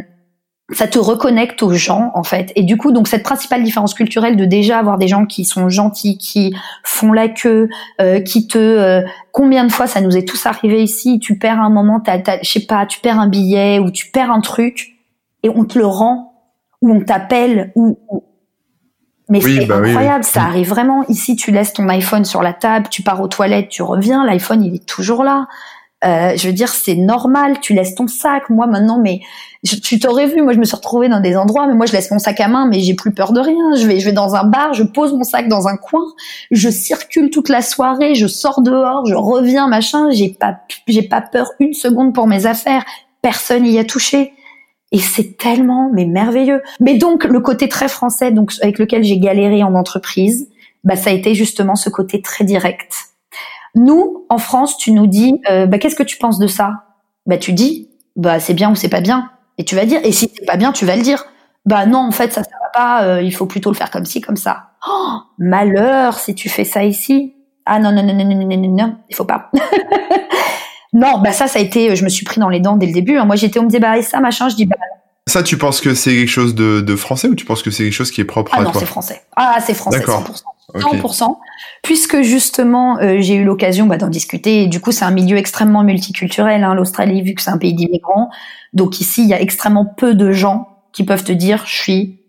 ça te reconnecte aux gens en fait et du coup donc cette principale différence culturelle de déjà avoir des gens qui sont gentils qui font la queue euh, qui te euh, combien de fois ça nous est tous arrivé ici tu perds un moment t'as, t'as, je sais pas tu perds un billet ou tu perds un truc et on te le rend ou on t'appelle ou, mais c'est bah incroyable, ça arrive vraiment. Ici, tu laisses ton iPhone sur la table, tu pars aux toilettes, tu reviens, l'iPhone il est toujours là. Euh, je veux dire, c'est normal. Tu laisses ton sac. Moi, maintenant, mais tu t'aurais vu. Moi, je me suis retrouvée dans des endroits, mais moi, je laisse mon sac à main, mais j'ai plus peur de rien. Je vais, je vais dans un bar, je pose mon sac dans un coin, je circule toute la soirée, je sors dehors, je reviens, machin. J'ai pas, j'ai pas peur une seconde pour mes affaires. Personne y a touché. Et c'est tellement, mais merveilleux. Mais donc, le côté très français, donc avec lequel j'ai galéré en entreprise, bah, ça a été justement ce côté très direct nous, en France, tu nous dis, euh, bah, qu'est-ce que tu penses de ça? Bah, tu dis, bah, c'est bien ou c'est pas bien. Et tu vas dire, et si c'est pas bien, tu vas le dire. Bah non, en fait, ça ça va pas. Euh, il faut plutôt le faire comme ci, comme ça. Oh, malheur si tu fais ça ici. Ah non non non non non non non non, il faut pas. [laughs] non, bah ça, ça a été. Je me suis pris dans les dents dès le début. Hein. Moi, j'étais, on me disait bah et ça machin. Je dis bah. Ça, tu penses que c'est quelque chose de, de, français ou tu penses que c'est quelque chose qui est propre ah à non, toi? c'est français. Ah, c'est français, 100%. 100%, puisque justement euh, j'ai eu l'occasion bah, d'en discuter. Du coup, c'est un milieu extrêmement multiculturel, hein, l'Australie, vu que c'est un pays d'immigrants. Donc ici, il y a extrêmement peu de gens qui peuvent te dire je suis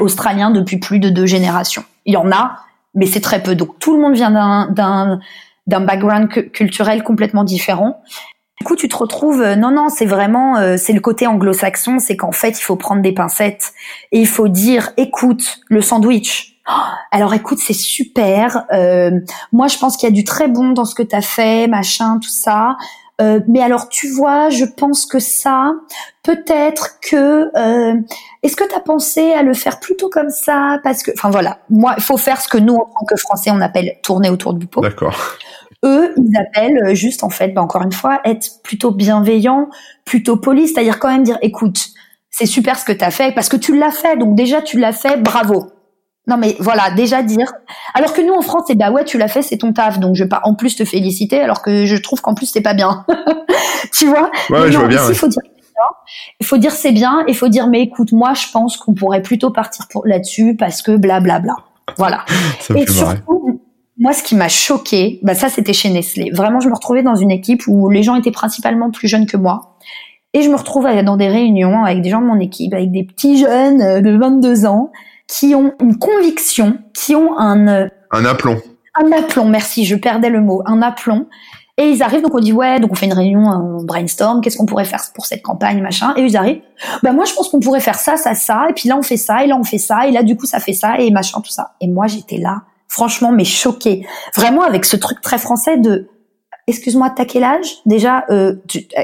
australien depuis plus de deux générations. Il y en a, mais c'est très peu. Donc tout le monde vient d'un d'un background culturel complètement différent. Du coup, tu te retrouves, euh, non, non, c'est vraiment, euh, c'est le côté anglo-saxon, c'est qu'en fait, il faut prendre des pincettes et il faut dire, écoute, le sandwich, Oh, alors écoute, c'est super. Euh, moi, je pense qu'il y a du très bon dans ce que tu as fait, machin, tout ça. Euh, mais alors, tu vois, je pense que ça, peut-être que... Euh, Est-ce que tu as pensé à le faire plutôt comme ça? Parce que, enfin voilà, moi, il faut faire ce que nous, en tant que Français, on appelle tourner autour du pot. D'accord. Eux, ils appellent euh, juste, en fait, bah, encore une fois, être plutôt bienveillant, plutôt poli, c'est-à-dire quand même dire, écoute, c'est super ce que tu as fait, parce que tu l'as fait, donc déjà tu l'as fait, bravo. Non mais voilà, déjà dire. Alors que nous en France, c'est bah ouais, tu l'as fait, c'est ton taf, donc je vais pas en plus te féliciter, alors que je trouve qu'en plus c'est pas bien. [laughs] tu vois? Ouais, je vois bien. Il faut dire il faut dire c'est bien, il faut dire mais écoute, moi je pense qu'on pourrait plutôt partir là-dessus parce que blablabla. Bla, bla. Voilà. [laughs] Et surtout, moi ce qui m'a choqué, bah ça c'était chez Nestlé. Vraiment, je me retrouvais dans une équipe où les gens étaient principalement plus jeunes que moi. Et je me retrouve dans des réunions avec des gens de mon équipe, avec des petits jeunes euh, de 22 ans qui ont une conviction, qui ont un... Euh, un aplomb. Un aplomb, merci, je perdais le mot, un aplomb. Et ils arrivent, donc on dit ouais, donc on fait une réunion, on brainstorm, qu'est-ce qu'on pourrait faire pour cette campagne, machin. Et ils arrivent, bah moi je pense qu'on pourrait faire ça, ça, ça, et puis là on fait ça, et là on fait ça, et là du coup ça fait ça, et machin, tout ça. Et moi j'étais là, franchement, mais choquée. Vraiment avec ce truc très français de excuse-moi, t'as quel âge? Déjà, euh,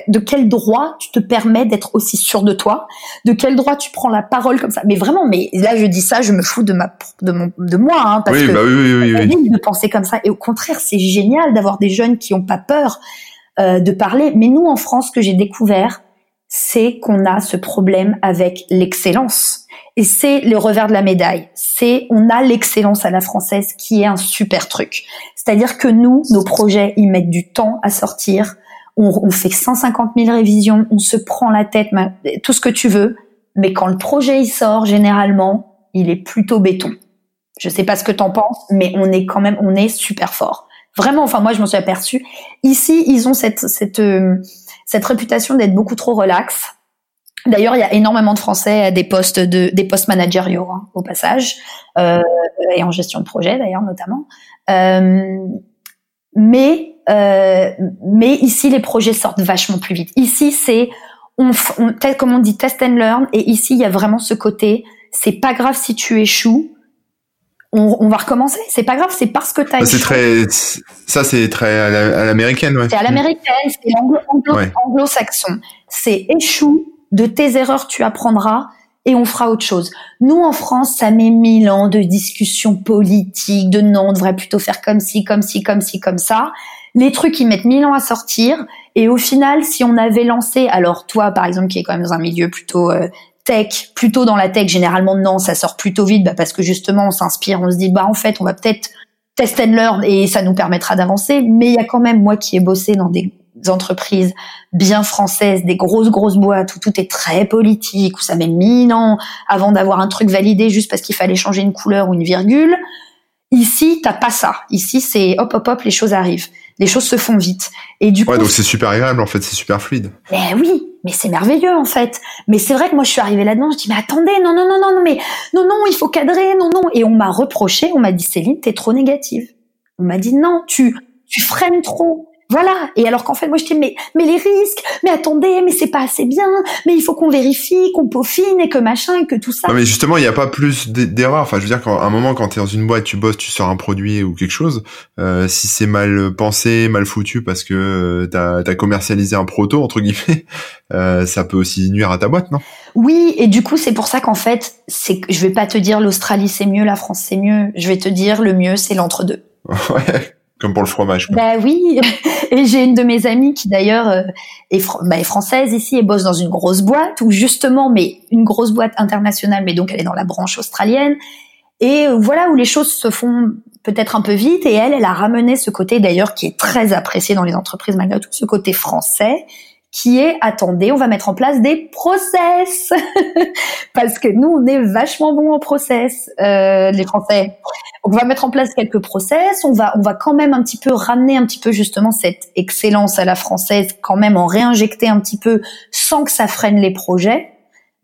de quel droit tu te permets d'être aussi sûr de toi? De quel droit tu prends la parole comme ça? Mais vraiment, mais là je dis ça, je me fous de ma de mon de moi, hein, parce oui, que bah oui, oui, oui, de penser comme ça. Et au contraire, c'est génial d'avoir des jeunes qui ont pas peur euh, de parler. Mais nous, en France, ce que j'ai découvert, c'est qu'on a ce problème avec l'excellence. Et c'est le revers de la médaille. C'est on a l'excellence à la française qui est un super truc. C'est-à-dire que nous, nos projets, ils mettent du temps à sortir. On, fait 150 000 révisions, on se prend la tête, tout ce que tu veux. Mais quand le projet il sort, généralement, il est plutôt béton. Je sais pas ce que t'en penses, mais on est quand même, on est super fort. Vraiment, enfin moi je m'en suis aperçue. Ici, ils ont cette cette euh, cette réputation d'être beaucoup trop relax. D'ailleurs, il y a énormément de Français à des postes de des postes managériaux hein, au passage euh, et en gestion de projet d'ailleurs notamment. Euh, mais euh, mais ici les projets sortent vachement plus vite. Ici c'est on, on comme on dit test and learn et ici il y a vraiment ce côté c'est pas grave si tu échoues. On, va recommencer. C'est pas grave, c'est parce que tu as échoué. Très, ça, c'est très à l'américaine, ouais. C'est à l'américaine, c'est anglo-saxon. C'est échoue, de tes erreurs tu apprendras et on fera autre chose. Nous, en France, ça met mille ans de discussions politiques, de non, on devrait plutôt faire comme ci, comme ci, comme ci, comme ça. Les trucs, ils mettent mille ans à sortir. Et au final, si on avait lancé, alors toi, par exemple, qui est quand même dans un milieu plutôt euh, tech, plutôt dans la tech, généralement, non, ça sort plutôt vite, bah, parce que justement, on s'inspire, on se dit, bah, en fait, on va peut-être test and learn et ça nous permettra d'avancer. Mais il y a quand même, moi qui ai bossé dans des entreprises bien françaises, des grosses grosses boîtes où tout est très politique, où ça met mille ans avant d'avoir un truc validé juste parce qu'il fallait changer une couleur ou une virgule. Ici, t'as pas ça. Ici, c'est hop hop hop, les choses arrivent, les choses se font vite. Et du coup, ouais, donc c'est super agréable en fait, c'est super fluide. Mais oui, mais c'est merveilleux en fait. Mais c'est vrai que moi je suis arrivée là-dedans, je dis mais attendez, non non non non non mais non non, il faut cadrer, non non. Et on m'a reproché, on m'a dit Céline, t'es trop négative. On m'a dit non, tu tu freines trop. Voilà. Et alors qu'en fait, moi, je dis, mais, mais les risques, mais attendez, mais c'est pas assez bien, mais il faut qu'on vérifie, qu'on peaufine et que machin et que tout ça. Non, mais justement, il n'y a pas plus d'erreurs. Enfin, je veux dire qu'à un moment, quand tu es dans une boîte, tu bosses, tu sors un produit ou quelque chose, euh, si c'est mal pensé, mal foutu parce que euh, t'as as commercialisé un proto, entre guillemets, [laughs] euh, ça peut aussi nuire à ta boîte, non? Oui, et du coup, c'est pour ça qu'en fait, c'est je vais pas te dire l'Australie c'est mieux, la France c'est mieux. Je vais te dire le mieux, c'est l'entre-deux. [laughs] ouais. Comme pour le fromage. Bah oui, [laughs] et j'ai une de mes amies qui d'ailleurs euh, est, bah, est, française ici et bosse dans une grosse boîte où justement, mais une grosse boîte internationale, mais donc elle est dans la branche australienne. Et voilà où les choses se font peut-être un peu vite. Et elle, elle a ramené ce côté d'ailleurs qui est très apprécié dans les entreprises malgré tout, ce côté français qui est attendez, on va mettre en place des process [laughs] parce que nous on est vachement bons en process euh, les Français. Donc on va mettre en place quelques process, on va on va quand même un petit peu ramener un petit peu justement cette excellence à la française, quand même en réinjecter un petit peu sans que ça freine les projets.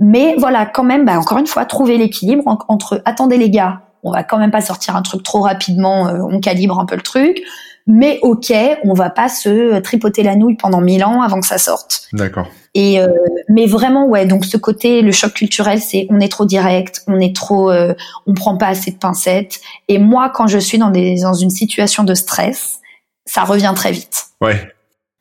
Mais voilà, quand même, bah, encore une fois, trouver l'équilibre entre attendez les gars, on va quand même pas sortir un truc trop rapidement, euh, on calibre un peu le truc mais ok, on va pas se tripoter la nouille pendant mille ans avant que ça sorte. D'accord. Et euh, mais vraiment ouais, donc ce côté le choc culturel, c'est on est trop direct, on est trop, euh, on prend pas assez de pincettes. Et moi, quand je suis dans des dans une situation de stress, ça revient très vite. Ouais.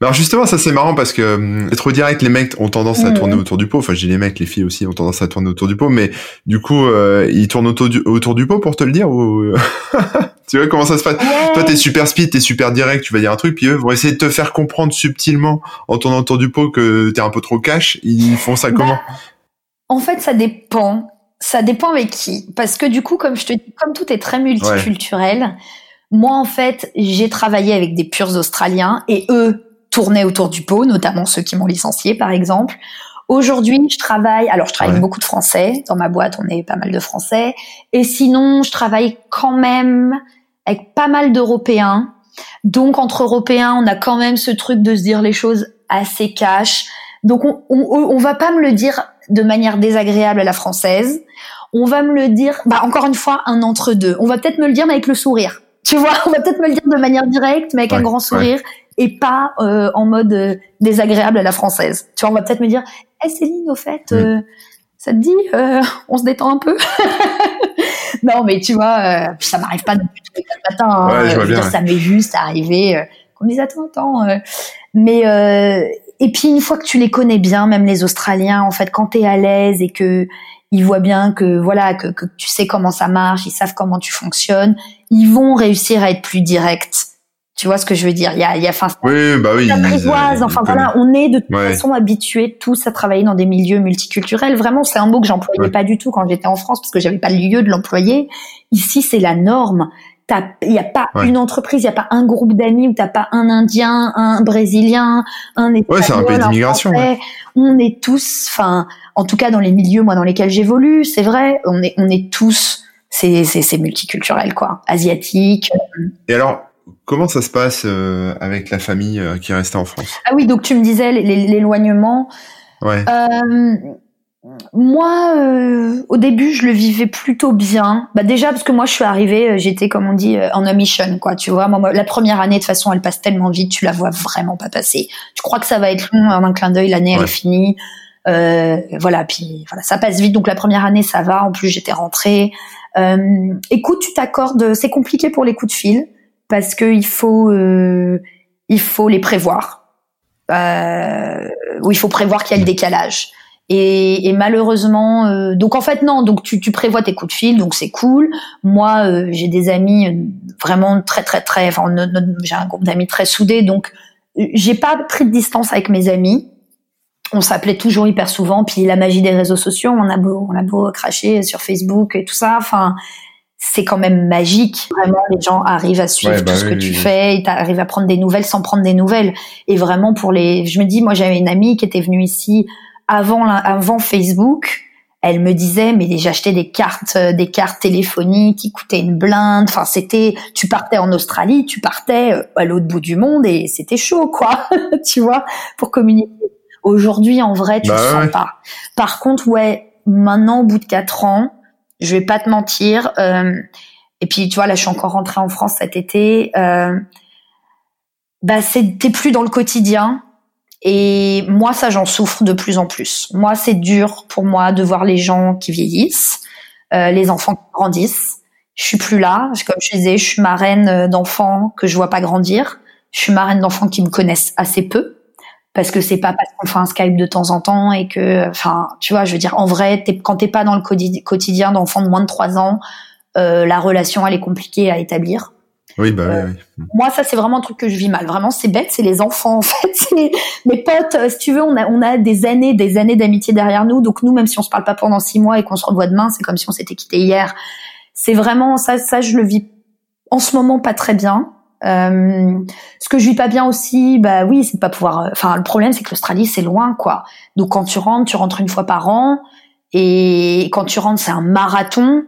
Alors justement, ça c'est marrant parce que hum, trop direct, les mecs ont tendance à mmh. tourner autour du pot. Enfin, j'ai les mecs, les filles aussi ont tendance à tourner autour du pot, mais du coup, euh, ils tournent autour du, autour du pot pour te le dire ou [laughs] Tu vois comment ça se passe? Toi, t'es super speed, t'es super direct, tu vas dire un truc, puis eux vont essayer de te faire comprendre subtilement en tournant autour du pot que t'es un peu trop cash. Ils font ça comment? bah, En fait, ça dépend. Ça dépend avec qui. Parce que du coup, comme je te dis, comme tout est très multiculturel, moi, en fait, j'ai travaillé avec des purs Australiens et eux tournaient autour du pot, notamment ceux qui m'ont licencié, par exemple. Aujourd'hui, je travaille, alors je travaille avec beaucoup de Français. Dans ma boîte, on est pas mal de Français. Et sinon, je travaille quand même avec pas mal d'Européens. Donc, entre Européens, on a quand même ce truc de se dire les choses assez cash. Donc, on, on, on va pas me le dire de manière désagréable à la française. On va me le dire, bah, encore une fois, un entre-deux. On va peut-être me le dire, mais avec le sourire. Tu vois, on va peut-être me le dire de manière directe, mais avec un grand sourire et pas euh, en mode euh, désagréable à la française. Tu vois, on va peut-être me dire, hey Céline, au fait, euh, ça te dit, on se détend un peu? [laughs] Non, mais tu vois, ça m'arrive pas depuis tous les matins. Hein, je vois bien, Ça m'est juste arrivé qu'on me dise, attends, attends. mais et puis une fois que tu les connais bien, même les Australiens, en fait, quand tu es à l'aise et que ils voient bien que voilà que, que tu sais comment ça marche, ils savent comment tu fonctionnes, ils vont réussir à être plus directs tu vois ce que je veux dire Il y a, il y a, enfin, oui, bah oui, enfin voilà, on est de toute façon habitués tous à travailler dans des milieux multiculturels. Vraiment, c'est un mot que j'employais pas du tout quand j'étais en France parce que j'avais pas le lieu de l'employer. Ici, c'est la norme. Il n'y a pas une entreprise, il n'y a pas un groupe d'amis où t'as pas un Indien, un Brésilien, un Espagnol, ouais, c'est un pays d'immigration. On est tous, enfin, en tout cas dans les milieux moi dans lesquels j'évolue, c'est vrai, on est on est tous, c'est c'est multiculturel quoi, asiatique. Et alors, Comment ça se passe euh, avec la famille euh, qui est restée en France? Ah oui, donc tu me disais l'éloignement. Ouais. Euh, moi, au début, je le vivais plutôt bien. Bah déjà parce que moi, je suis arrivée, j'étais comme on dit en a mission, quoi. Tu vois, moi, la première année, de toute façon, elle passe tellement vite, tu la vois vraiment pas passer. Tu crois que ça va être long, en un clin d'œil, l'année elle est finie. Euh, voilà, puis voilà, ça passe vite. Donc la première année, ça va. En plus, j'étais rentrée. Euh, écoute, tu t'accordes. C'est compliqué pour les coups de fil parce que il faut, euh, il faut les prévoir. Euh, ou il faut prévoir qu'il y a le décalage. Et, malheureusement, euh, donc en fait non, donc tu, prévois tes coups de fil, donc c'est cool. Moi, j'ai des amis vraiment très très très, enfin j'ai un groupe d'amis très soudés, donc j'ai pas pris de distance avec mes amis. On s'appelait toujours hyper souvent, puis la magie des réseaux sociaux, on a beau on a beau cracher sur Facebook et tout ça, enfin c'est quand même magique. Vraiment, les gens arrivent à suivre tout bah ce que tu fais, ils arrivent à prendre des nouvelles sans prendre des nouvelles. Et vraiment pour les, je me dis, moi j'avais une amie qui était venue ici avant, avant Facebook, elle me disait mais j'achetais des cartes euh, des cartes téléphoniques qui coûtaient une blinde. Enfin c'était tu partais en Australie tu partais euh, à l'autre bout du monde et c'était chaud quoi [laughs] tu vois pour communiquer. Aujourd'hui en vrai tu bah le sens pas. Par contre ouais maintenant au bout de quatre ans je vais pas te mentir euh, et puis tu vois là je suis encore rentrée en France cet été euh, bah plus dans le quotidien et moi, ça, j'en souffre de plus en plus. Moi, c'est dur pour moi de voir les gens qui vieillissent, euh, les enfants qui grandissent. Je suis plus là. Comme je disais, je suis marraine euh, d'enfants que je vois pas grandir. Je suis marraine d'enfants qui me connaissent assez peu. Parce que c'est pas parce qu'on fait un Skype de temps en temps et que, enfin, tu vois, je veux dire, en vrai, es, quand t'es pas dans le quotidien d'enfants de moins de 3 ans, euh, la relation, elle est compliquée à établir. Oui, bah oui, euh, oui, Moi, ça, c'est vraiment un truc que je vis mal. Vraiment, c'est bête, c'est les enfants, [laughs] en fait. mes potes, euh, si tu veux, on a, on a des années, des années d'amitié derrière nous. Donc, nous, même si on se parle pas pendant six mois et qu'on se revoit demain, c'est comme si on s'était quitté hier. C'est vraiment, ça, ça, je le vis en ce moment pas très bien. Euh, ce que je vis pas bien aussi, bah oui, c'est de pas pouvoir. Euh, enfin, le problème, c'est que l'Australie, c'est loin, quoi. Donc, quand tu rentres, tu rentres une fois par an. Et quand tu rentres, c'est un marathon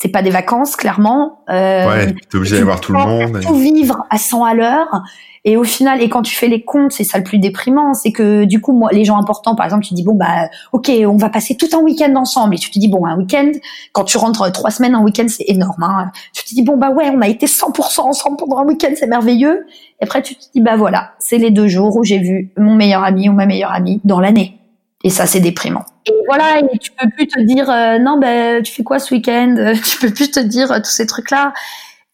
c'est pas des vacances clairement. Euh, ouais, t'es obligé d'aller voir tout le monde. Tout vivre à 100 à l'heure. Et au final, et quand tu fais les comptes, c'est ça le plus déprimant, c'est que du coup, moi, les gens importants, par exemple, tu dis bon bah, ok, on va passer tout un week-end ensemble, et tu te dis bon un week-end, quand tu rentres trois semaines un week-end, c'est énorme. Hein. Tu te dis bon bah ouais, on a été 100% ensemble pendant un week-end, c'est merveilleux. Et après, tu te dis bah voilà, c'est les deux jours où j'ai vu mon meilleur ami ou ma meilleure amie dans l'année. Et ça, c'est déprimant. Et voilà, et tu peux plus te dire euh, non, ben tu fais quoi ce week-end? [laughs] Tu peux plus te dire euh, tous ces trucs-là.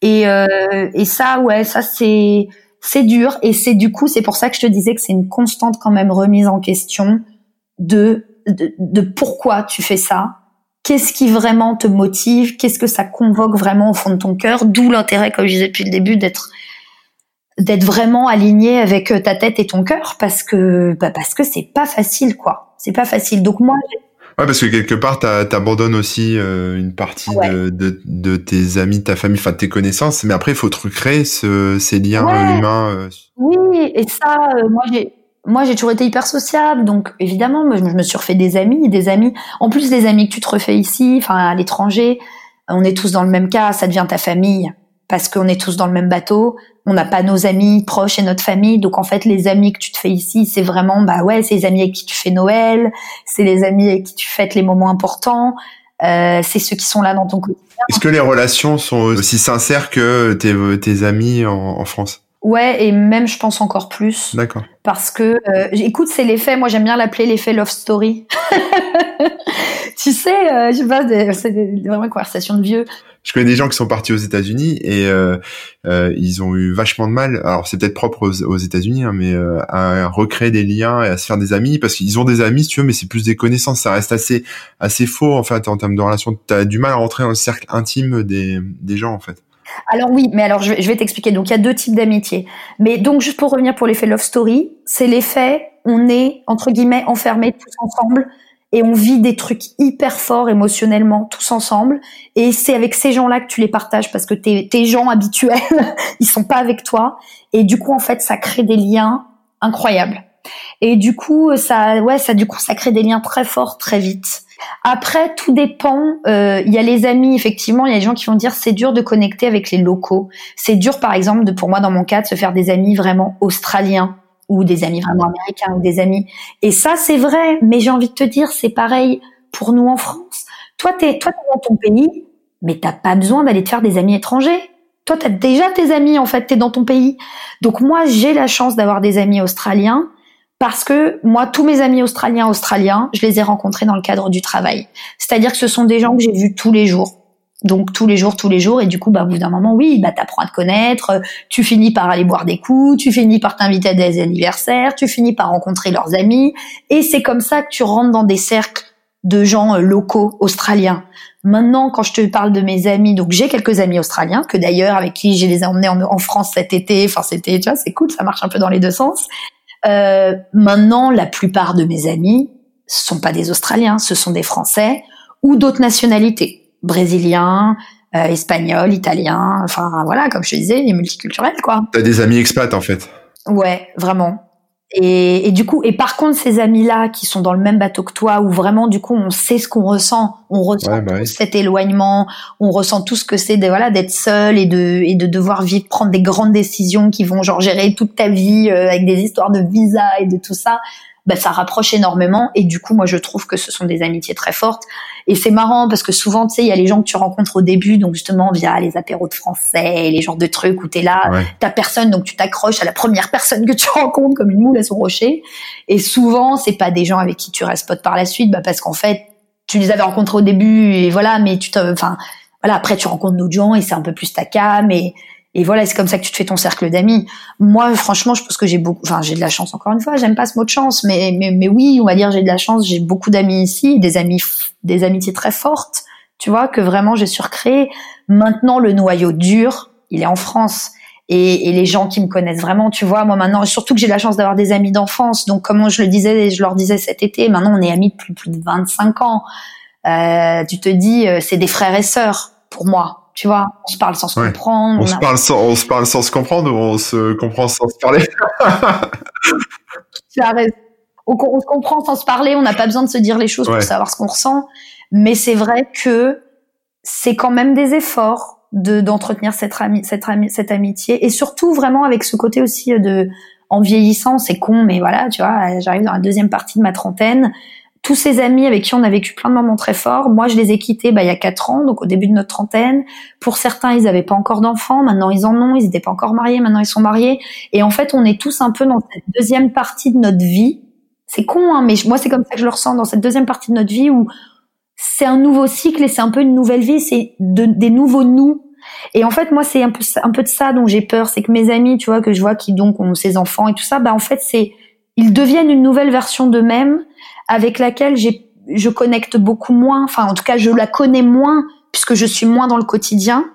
Et, euh, et ça, ouais, ça c'est c'est dur. Et c'est du coup, c'est pour ça que je te disais que c'est une constante quand même remise en question de, de, de pourquoi tu fais ça. Qu'est-ce qui vraiment te motive? Qu'est-ce que ça convoque vraiment au fond de ton cœur? D'où l'intérêt, comme je disais depuis le début, d'être d'être vraiment aligné avec ta tête et ton cœur parce que bah parce que c'est pas facile quoi c'est pas facile. Donc moi, Ouais, parce que quelque part, t'abandonnes aussi euh, une partie de, de, de, tes amis, de ta famille, enfin de tes connaissances, mais après, il faut te recréer ce, ces liens humains. Euh. Oui, et ça, euh, moi, j'ai moi, j'ai toujours été hyper sociable, donc évidemment, je me suis refait des amis, des amis. En plus des amis que tu te refais ici, enfin à l'étranger, on est tous dans le même cas, ça devient ta famille parce qu'on est tous dans le même bateau on n'a pas nos amis proches et notre famille. Donc en fait, les amis que tu te fais ici, c'est vraiment bah ouais, c'est les amis avec qui tu fais Noël, c'est les amis avec qui tu fêtes les moments importants, euh, c'est ceux qui sont là dans ton quotidien. Est-ce que les relations sont aussi sincères que tes, tes amis en, France? Ouais, et même je pense encore plus. D'accord. Parce que, euh, écoute, c'est l'effet, moi j'aime bien l'appeler l'effet love story. [laughs] tu sais, euh, je sais pas, c'est vraiment une conversation de vieux je connais des gens qui sont partis aux États-Unis et euh, euh, ils ont eu vachement de mal. Alors c'est peut-être propre aux, États-Unis, hein, mais euh, à recréer des liens et à se faire des amis parce qu'ils ont des amis, si tu veux, mais c'est plus des connaissances. Ça reste assez assez faux en fait en termes de relations. T'as du mal à rentrer dans le cercle intime des des gens en fait. Alors oui, mais alors je vais, je vais t'expliquer. Donc il y a deux types d'amitié. Mais donc juste pour revenir pour l'effet love story, c'est l'effet on est entre guillemets enfermés tous ensemble et on vit des trucs hyper forts émotionnellement tous ensemble. Et c'est avec ces gens-là que tu les partages parce que tes, tes gens habituels [laughs] ils sont pas avec toi. Et du coup en fait ça crée des liens incroyables. Et du coup ça ouais ça du coup ça crée des liens très forts très vite. Après tout dépend euh, il y a les amis effectivement il y a des gens qui vont dire c'est dur de connecter avec les locaux. C'est dur par exemple de pour moi dans mon cas de se faire des amis vraiment australiens ou des amis vraiment américains ou des amis. Et ça, c'est vrai, mais j'ai envie de te dire, c'est pareil pour nous en France. Toi, t'es, toi, dans ton pays, mais t'as pas besoin d'aller te faire des amis étrangers. Toi, t'as déjà tes amis, en fait, t'es dans ton pays. Donc moi, j'ai la chance d'avoir des amis australiens parce que moi, tous mes amis australiens australiens, je les ai rencontrés dans le cadre du travail. C'est-à-dire que ce sont des gens que j'ai vus tous les jours. Donc tous les jours, tous les jours, et du coup, bah, au bout d'un moment, oui, bah, t'apprends à te connaître, tu finis par aller boire des coups, tu finis par t'inviter à des anniversaires, tu finis par rencontrer leurs amis, et c'est comme ça que tu rentres dans des cercles de gens euh, locaux australiens. Maintenant, quand je te parle de mes amis, donc j'ai quelques amis australiens que d'ailleurs avec qui je les emmenés en, France cet été. Enfin, c'était, tu vois, c'est cool, ça marche un peu dans les deux sens. Euh, maintenant, la plupart de mes amis sont pas des Australiens, ce sont des Français ou d'autres nationalités, brésiliens, euh, espagnols, italiens. Enfin, voilà, comme je te disais, les multiculturels, quoi. T'as des amis expats en fait. Ouais, vraiment. Et, et, du coup, et par contre, ces amis-là qui sont dans le même bateau que toi, où vraiment, du coup, on sait ce qu'on ressent, on ressent bah cet éloignement, on ressent tout ce que c'est de voilà d'être seul et de et de devoir vivre, prendre des grandes décisions qui vont genre gérer toute ta vie euh, avec des histoires de visa et de tout ça bah, ça rapproche énormément. Et du coup, moi, je trouve que ce sont des amitiés très fortes. Et c'est marrant parce que souvent, tu sais, il y a les gens que tu rencontres au début, donc justement via les apéros de français, les genres de trucs où t'es là, t'as personne, donc tu t'accroches à la première personne que tu [laughs] rencontres comme une moule à son rocher. Et souvent, c'est pas des gens avec qui tu restes pote par la suite, bah parce qu'en fait, tu les avais rencontrés au début et voilà, mais tu te, enfin, voilà, après tu rencontres d'autres gens et c'est un peu plus ta cam et et voilà, c'est comme ça que tu te fais ton cercle d'amis. Moi, franchement, je pense que j'ai beaucoup, enfin, j'ai de la chance encore une fois. J'aime pas ce mot de chance, mais, mais, mais oui, on va dire j'ai de la chance. J'ai beaucoup d'amis ici, des amis, des amitiés très fortes. Tu vois que vraiment j'ai surcréé. Maintenant, le noyau dur, il est en France. Et, et, les gens qui me connaissent vraiment, tu vois, moi maintenant, surtout que j'ai la chance d'avoir des amis d'enfance, donc comme je le disais, je leur disais cet été, maintenant on est amis depuis plus de 25 ans. Euh, tu te dis, euh, c'est des frères et sœurs pour moi. Tu vois, on se parle sans se comprendre. On, se parle sans, on se parle sans se comprendre ou on se comprend sans se parler Tu as raison. On, se comprend sans se parler, on n'a pas besoin de se dire les choses pour savoir ce qu'on ressent. Mais c'est vrai que c'est quand même des efforts de d'entretenir cette, cette, cette amitié et surtout vraiment avec ce côté aussi de en vieillissant, c'est con, mais voilà, tu vois, j'arrive dans la deuxième partie de ma trentaine tous ces amis avec qui on a vécu plein de moments très forts, moi je les ai quittés bah, il y a quatre ans, donc au début de notre trentaine. Pour certains, ils n'avaient pas encore d'enfants, maintenant ils en ont, ils n'étaient pas encore mariés, maintenant ils sont mariés. Et en fait, on est tous un peu dans cette deuxième partie de notre vie. C'est con, hein, mais moi c'est comme ça que je le ressens dans cette deuxième partie de notre vie où c'est un nouveau cycle et c'est un peu une nouvelle vie, c'est des nouveaux nous. Et en fait, moi, c'est un peu, un peu de ça dont j'ai peur, c'est que mes amis, tu vois, que je vois qui donc ont ces enfants et tout ça, bah en fait, c'est ils deviennent une nouvelle version d'eux-mêmes avec laquelle j'ai, je connecte beaucoup moins. Enfin, en tout cas, je la connais moins puisque je suis moins dans le quotidien.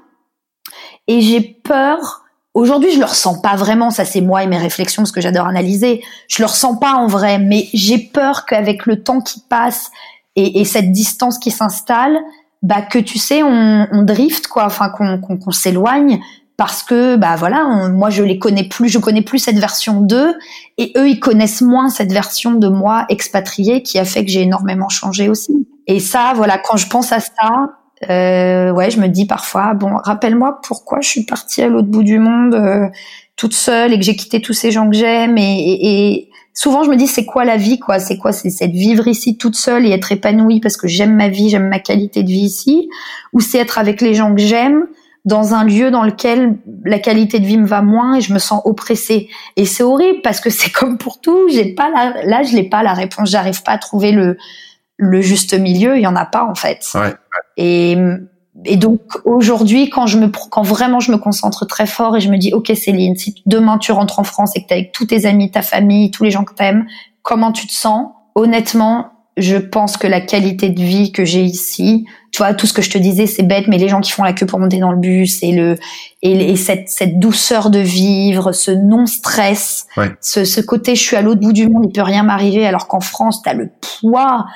Et j'ai peur. Aujourd'hui, je le ressens pas vraiment. Ça, c'est moi et mes réflexions, parce que j'adore analyser. Je le ressens pas en vrai, mais j'ai peur qu'avec le temps qui passe et, et cette distance qui s'installe, bah que tu sais, on, on drift quoi. Enfin, qu'on, qu'on, qu'on s'éloigne parce que bah voilà, moi je les connais plus, je connais plus cette version d'eux et eux ils connaissent moins cette version de moi expatriée qui a fait que j'ai énormément changé aussi. Et ça, voilà, quand je pense à ça, euh, ouais, je me dis parfois, bon, rappelle-moi pourquoi je suis partie à l'autre bout du monde euh, toute seule et que j'ai quitté tous ces gens que j'aime et, et, souvent je me dis c'est quoi la vie quoi, c'est quoi? C'est cette vivre ici toute seule et être épanouie parce que j'aime ma vie, j'aime ma qualité de vie ici, ou c'est être avec les gens que j'aime dans un lieu dans lequel la qualité de vie me va moins et je me sens oppressée. Et c'est horrible parce que c'est [laughs] comme pour tout, j'ai pas la, là je n'ai pas la réponse, j'arrive pas à trouver le le juste milieu, il y en a pas en fait. Ouais. Et et donc aujourd'hui, quand je me quand vraiment je me concentre très fort et je me dis ok Céline, si demain tu rentres en France et que tu avec tous tes amis, ta famille, tous les gens que t'aimes, comment tu te sens? Honnêtement, je pense que la qualité de vie que j'ai ici, tu vois, tout ce que je te disais, c'est bête, mais les gens qui font la queue pour monter dans le bus et le et, cette, cette douceur de vivre, ce non-stress, ce, ce côté, je suis à l'autre bout du monde, il peut rien m'arriver, alors qu'en France, tu as le poids,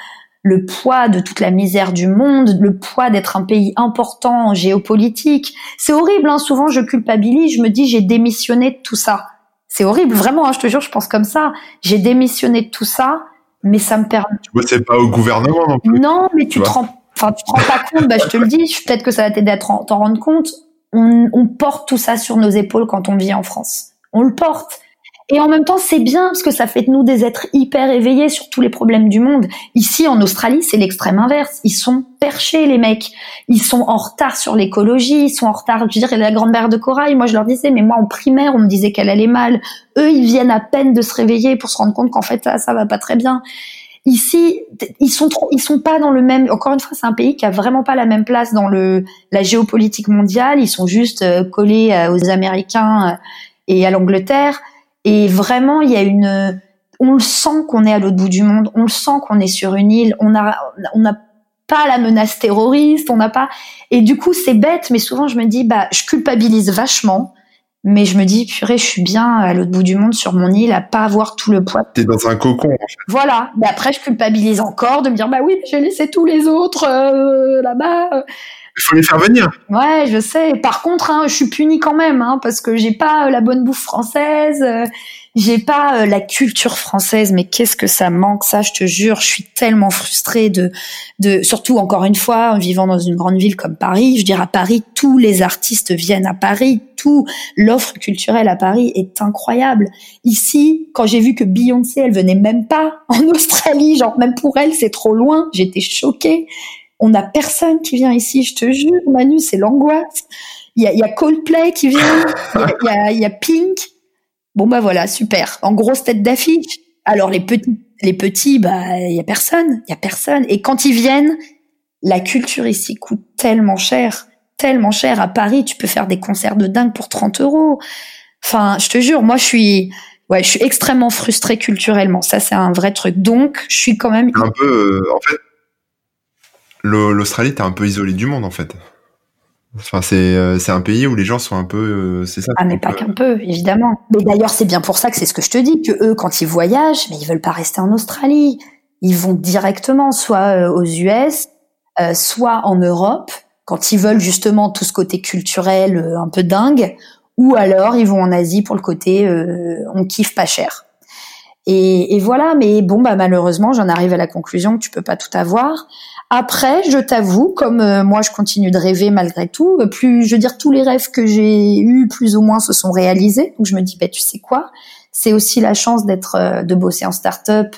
le poids de toute la misère du monde, le poids d'être un pays important en géopolitique. C'est horrible, hein, souvent je culpabilise, je me dis j'ai démissionné de tout ça. C'est horrible, vraiment, hein, je te jure, je pense comme ça. J'ai démissionné de tout ça mais ça me permet. Tu c'est pas au gouvernement non plus. Non, mais tu, te rends, enfin, tu te rends pas compte. Bah, je te le dis. Peut-être que ça va t'aider à t'en rendre compte. On, on, porte tout ça sur nos épaules quand on vit en France. On le porte. Et en même temps, c'est bien parce que ça fait de nous des êtres hyper éveillés sur tous les problèmes du monde. Ici, en Australie, c'est l'extrême inverse. Ils sont perchés, les mecs. Ils sont en retard sur l'écologie. Ils sont en retard. Je veux dire, la grande mer de corail. Moi, je leur disais, mais moi, en primaire, on me disait qu'elle allait mal. Eux, ils viennent à peine de se réveiller pour se rendre compte qu'en fait, ça, ça va pas très bien. Ici, ils sont trop, ils sont pas dans le même. Encore une fois, c'est un pays qui a vraiment pas la même place dans le la géopolitique mondiale. Ils sont juste euh, collés euh, aux Américains euh, et à l'Angleterre. Et vraiment, il y a une, on le sent qu'on est à l'autre bout du monde, on le sent qu'on est sur une île, on a, on n'a pas la menace terroriste, on n'a pas. Et du coup, c'est bête, mais souvent je me dis, bah, je culpabilise vachement, mais je me dis, purée, je suis bien à l'autre bout du monde sur mon île, à pas avoir tout le poids. T'es dans un cocon. En fait. Voilà. Mais après, je culpabilise encore de me dire, bah oui, j'ai laissé tous les autres euh, là-bas. Il faut les faire venir. Ouais, je sais. Par contre, hein, je suis punie quand même, hein, parce que j'ai pas la bonne bouffe française, euh, j'ai pas euh, la culture française. Mais qu'est-ce que ça manque, ça, je te jure. Je suis tellement frustrée de, de, surtout encore une fois, en vivant dans une grande ville comme Paris. Je dirais à Paris, tous les artistes viennent à Paris. Tout l'offre culturelle à Paris est incroyable. Ici, quand j'ai vu que Beyoncé, elle venait même pas [laughs] en Australie, genre même pour elle, c'est trop loin. J'étais choquée. On n'a personne qui vient ici, je te jure, Manu, c'est l'angoisse. Il y a, Coldplay qui vient, il y a, Pink. Bon bah voilà, super. En grosse tête d'affiche. Alors les petits, les petits, bah il y a personne, y a personne. Et quand ils viennent, la culture ici coûte tellement cher, tellement cher. À Paris, tu peux faire des concerts de dingue pour 30 euros. Enfin, je te jure, moi je suis, ouais, je suis extrêmement frustrée culturellement. Ça, c'est un vrai truc. Donc, je suis quand même un peu, euh, en fait, l'Australie, t'es un peu isolé du monde en fait. Enfin, c'est euh, c'est un pays où les gens sont un peu, euh, c'est ça. Ah, mais pas qu'un peu, évidemment. Mais d'ailleurs, c'est bien pour ça que c'est ce que je te dis, que eux, quand ils voyagent, mais ils veulent pas rester en Australie. Ils vont directement soit euh, aux US, soit en Europe, quand ils veulent justement tout ce côté culturel un peu dingue, ou alors ils vont en Asie pour le côté on kiffe pas cher. Et, et, voilà, mais bon, bah malheureusement, j'en arrive à la conclusion que tu peux pas tout avoir. Après, je t'avoue, comme euh, moi je continue de rêver malgré tout, euh, plus je veux dire tous les rêves que j'ai eus plus ou moins se sont réalisés. Donc je me dis bah tu sais quoi, c'est aussi la chance d'être euh, de bosser en start-up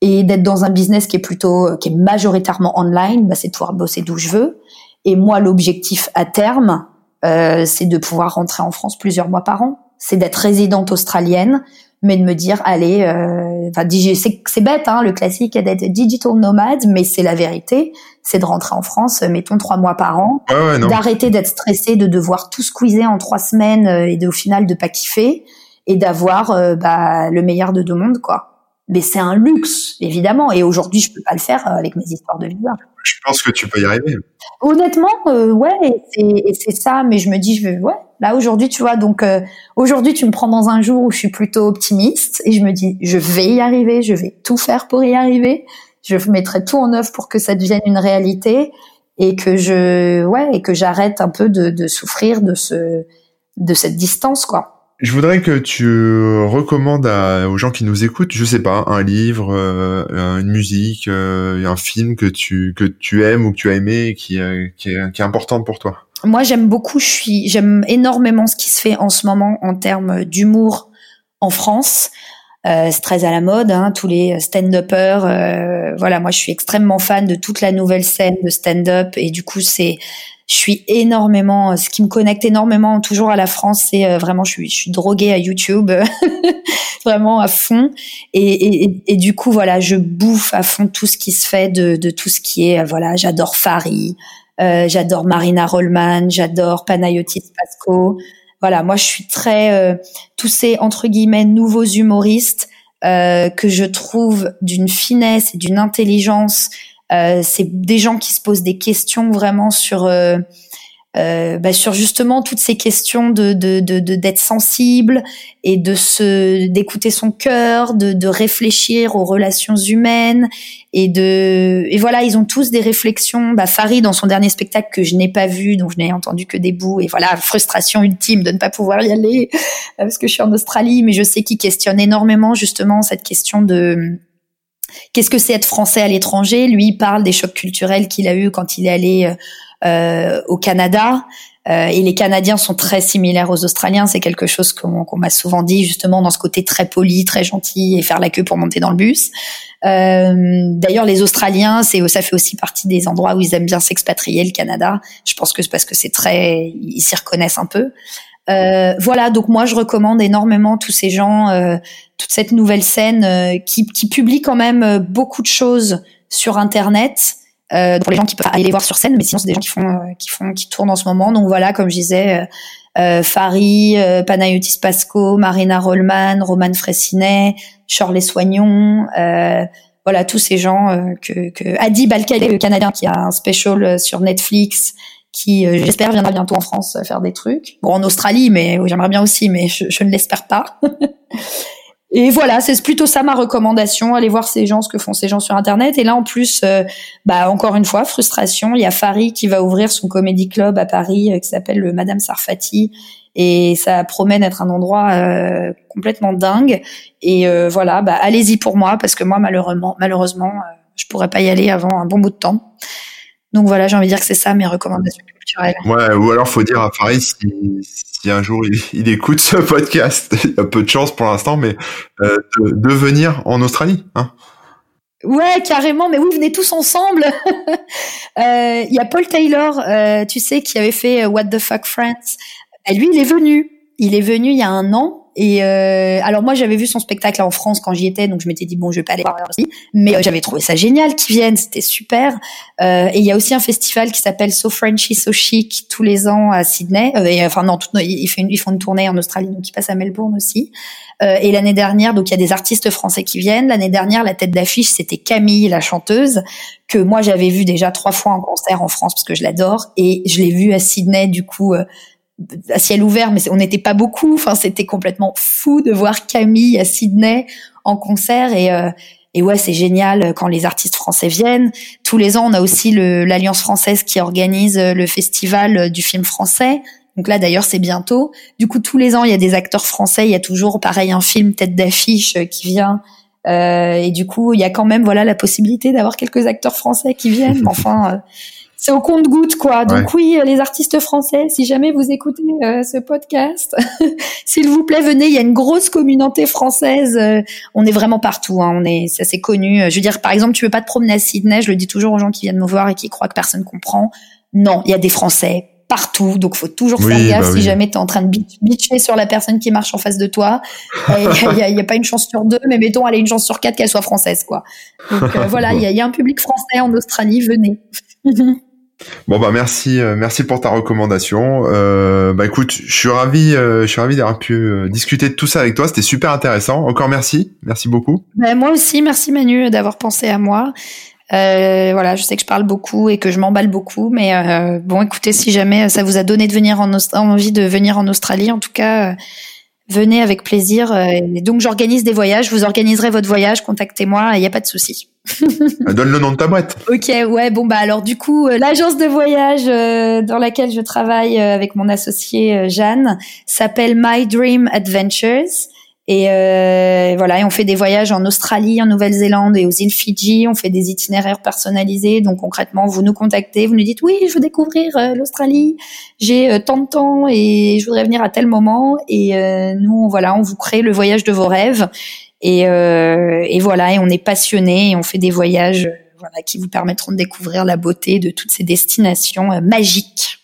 et d'être dans un business qui est plutôt qui est majoritairement online, bah, c'est de pouvoir bosser d'où je veux. Et moi l'objectif à terme, euh, c'est de pouvoir rentrer en France plusieurs mois par an, c'est d'être résidente australienne mais de me dire allez euh, enfin c'est bête hein, le classique d'être digital nomade mais c'est la vérité c'est de rentrer en France mettons trois mois par an d'arrêter d'être stressé de devoir tout squeezer en trois semaines euh, et de, au final de pas kiffer et d'avoir euh, bah, le meilleur de deux mondes quoi mais c'est un luxe évidemment et aujourd'hui je peux pas le faire avec mes histoires de visa je pense que tu peux y arriver. Honnêtement ouais et c'est ça mais je me dis je vais ouais. Là aujourd'hui, tu vois, donc euh, aujourd'hui tu me prends dans un jour où je suis plutôt optimiste et je me dis je vais y arriver, je vais tout faire pour y arriver, je mettrai tout en œuvre pour que ça devienne une réalité et que je ouais et que j'arrête un peu de, de souffrir de ce de cette distance quoi. Je voudrais que tu recommandes aux gens qui nous écoutent, je sais pas, un livre, euh, une musique, euh, un film que tu que tu aimes ou que tu as aimé et qui, est, qui est important pour toi moi j'aime beaucoup, je suis, j'aime énormément ce qui se fait en ce moment en termes d'humour en France. Euh, c'est très à la mode, hein, tous les stand-uppers. Euh, voilà, moi je suis extrêmement fan de toute la nouvelle scène de stand-up et du coup c'est, je suis énormément, ce qui me connecte énormément toujours à la France, c'est euh, vraiment je suis, je suis droguée à YouTube, [laughs] vraiment à fond. Et, et, et, du coup voilà, je bouffe à fond tout ce qui se fait de, de tout ce qui est, voilà, j'adore Farid, euh, j'adore Marina Rollman, j'adore Panayotis Pasco. Voilà, moi je suis très euh, tous ces entre guillemets nouveaux humoristes euh, que je trouve d'une finesse et d'une intelligence. C'est des gens qui se posent des questions vraiment sur euh, bah, sur justement toutes ces questions de d'être de, de, sensible et de se d'écouter son cœur, de, de réfléchir aux relations humaines et de et voilà ils ont tous des réflexions. Bah, Farid dans son dernier spectacle que je n'ai pas vu, donc je n'ai entendu que des bouts et voilà frustration ultime de ne pas pouvoir y aller euh, parce que je suis en Australie, mais je sais qu'il questionne énormément justement cette question de Qu'est-ce que c'est être français à l'étranger? Lui, il parle des chocs culturels qu'il a eu quand il est allé euh, au Canada. et les Canadiens sont très similaires aux Australiens. C'est quelque chose qu'on m'a souvent dit justement dans ce côté très poli, très gentil et faire la queue pour monter dans le bus. D'ailleurs, les Australiens, c'est ça fait aussi partie des endroits où ils aiment bien s'expatrier. Le Canada, je pense que c'est parce que c'est très, ils s'y reconnaissent un peu. Euh, voilà, donc moi je recommande énormément tous ces gens, euh, toute cette nouvelle scène euh, qui, qui, publie quand même beaucoup de choses sur Internet. pour les gens qui peuvent aller les voir sur scène, mais sinon c'est des gens qui font, qui font, qui tournent en ce moment. Donc voilà, comme je disais, Fari, Panayotis Pasco, Marina Rollman, Roman Fressinet, Shirley Soignon. voilà tous ces gens que, que Adi Balkalé, le Canadien, qui a un special sur Netflix, qui, euh, j'espère, viendra bientôt en France faire des trucs. Bon, en Australie, mais j'aimerais bien aussi, mais je, je ne l'espère pas. [laughs] Et voilà, c'est plutôt ça ma recommandation. Allez voir ces gens, ce que font ces gens sur Internet. Et là, en plus, euh, bah encore une fois, frustration. Il y a Farid qui va ouvrir son comédie club à Paris, euh, qui s'appelle le Madame Sarfati, et ça promet d'être un endroit euh, complètement dingue. Et voilà, bah allez-y pour moi, parce que moi, malheureusement, malheureusement, je pourrais pas y aller avant un bon bout de temps. Donc voilà, j'ai envie de dire que c'est ça mes recommandations culturelles. Ouais, ou alors faut dire à Farid si, un jour il, écoute ce podcast, [laughs] il y a peu de chance pour l'instant, mais euh, de, venir en Australie. Hein. Ouais, carrément. Mais oui, venez tous ensemble. [laughs] Euh, il y a Paul Taylor, euh, tu sais, qui avait fait What the Fuck Friends. Et lui, il est venu. Il est venu il y a un an et euh, alors moi j'avais vu son spectacle en France quand j'y étais, donc je m'étais dit bon je vais pas aller voir aussi, mais euh, j'avais trouvé ça génial qu'ils viennent, c'était super. Euh, et il y a aussi un festival qui s'appelle So Frenchy So Chic tous les ans à Sydney. Euh, enfin non, ils, font une, ils font une tournée en Australie, donc ils passent à Melbourne aussi. Euh, et l'année dernière, donc il y a des artistes français qui viennent. L'année dernière, la tête d'affiche c'était Camille, la chanteuse, que moi j'avais vue déjà trois fois en concert en France parce que je l'adore, et je l'ai vue à Sydney du coup à ciel ouvert, mais on n'était pas beaucoup. Enfin, c'était complètement fou de voir Camille à Sydney en concert et euh, et ouais, c'est génial quand les artistes français viennent. Tous les ans, on a aussi l'Alliance française qui organise le festival du film français. Donc là, d'ailleurs, c'est bientôt. Du coup, tous les ans, il y a des acteurs français. Il y a toujours, pareil, un film tête d'affiche qui vient. Euh, et du coup, il y a quand même, voilà, la possibilité d'avoir quelques acteurs français qui viennent. [laughs] Enfin, euh, c'est au compte-goutte quoi. Donc oui, les artistes français, si jamais vous écoutez euh, ce podcast, [laughs] s'il vous plaît, venez. Il y a une grosse communauté française. Euh, on est vraiment partout. Hein. On est, ça c'est connu. Je veux dire, par exemple, tu veux pas te promener à Sydney. Je le dis toujours aux gens qui viennent me voir et qui croient que personne comprend. Non, il y a des Français partout, donc faut toujours faire gaffe bah si jamais tu es en train de bitcher sur la personne qui marche en face de toi. [laughs] Il y, a, pas une chance sur deux, mais mettons, elle a une chance sur quatre qu'elle soit française, quoi. Donc euh, voilà, il y a, y a, un public français en Australie, venez. [laughs] Bon bah merci, euh, merci pour ta recommandation. Euh, bah écoute, je suis ravi, euh, je suis ravi d'avoir pu euh, discuter de tout ça avec toi. C'était super intéressant. Encore merci, merci beaucoup. Bah, moi aussi, merci Manu d'avoir pensé à moi. voilà, je sais que je parle beaucoup et que je m'emballe beaucoup, mais bon, écoutez, si jamais ça vous a donné de venir en envie de venir en Australie, en tout cas, venez avec plaisir. Et donc j'organise des voyages, vous organiserez votre voyage, contactez-moi, il n'y a pas de souci. Bah, [laughs] donne le nom de ta boîte. Ok, ouais, bon bah alors du coup, euh, l'agence de voyage euh, dans laquelle je travaille euh, avec mon associé Jeanne s'appelle My Dream Adventures. Et voilà, et on fait des voyages en Australie, en Nouvelle-Zélande et aux îles Fidji. On fait des itinéraires personnalisés. Donc concrètement, vous nous contactez, vous nous dites oui, je veux découvrir l'Australie. J'ai tant de temps et je voudrais venir à tel moment. Et nous, voilà, on vous crée le voyage de vos rêves. Et, euh, et, voilà, et on est passionné et on fait des voyages euh, voilà, qui vous permettront de découvrir la beauté de toutes ces destinations euh, magiques.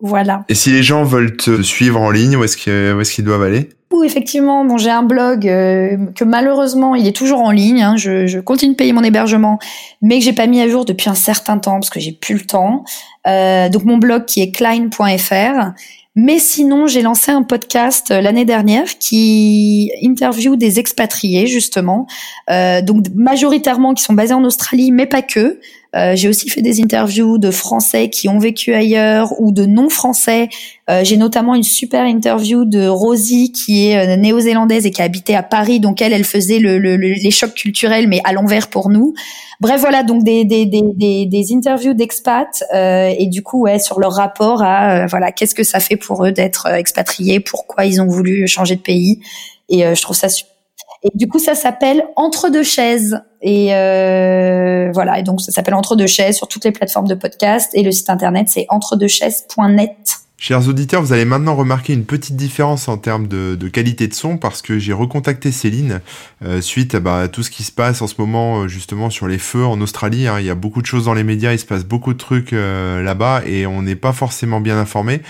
Voilà. Et si les gens veulent te suivre en ligne, où est-ce qu'ils est qu'ils doivent aller? Ou effectivement, bon, j'ai un blog euh, que malheureusement, il est toujours en ligne. Hein, je, je, continue de payer mon hébergement, mais que j'ai pas mis à jour depuis un certain temps parce que j'ai plus le temps. Euh, donc mon blog qui est klein.fr mais sinon, j'ai lancé un podcast euh, l'année dernière qui interviewe des expatriés justement, euh, donc majoritairement qui sont basés en Australie, mais pas que. Euh, j'ai aussi fait des interviews de Français qui ont vécu ailleurs ou de non-Français. Euh, j'ai notamment une super interview de Rosie qui est euh, néo-zélandaise et qui a habité à Paris. Donc elle, elle faisait le, le, les chocs culturels, mais à l'envers pour nous. Bref, voilà, donc des, des, des, des, interviews d'expats euh, et du coup, ouais, sur leur rapport à voilà, qu'est-ce que ça fait pour eux d'être expatriés, pourquoi ils ont voulu changer de pays. Et je trouve ça super Et du coup, ça s'appelle Entre deux chaises. Et euh, voilà, et donc ça s'appelle Entre deux chaises sur toutes les plateformes de podcast. Et le site internet, c'est entredeuxchaises.net. Chers auditeurs, vous allez maintenant remarquer une petite différence en termes de, qualité de son parce que j'ai recontacté Céline euh, suite bah, à tout ce qui se passe en ce moment euh, justement sur les feux en Australie. Hein. Il y a beaucoup de choses dans les médias, il se passe beaucoup de trucs là-bas et on n'est pas forcément bien informé.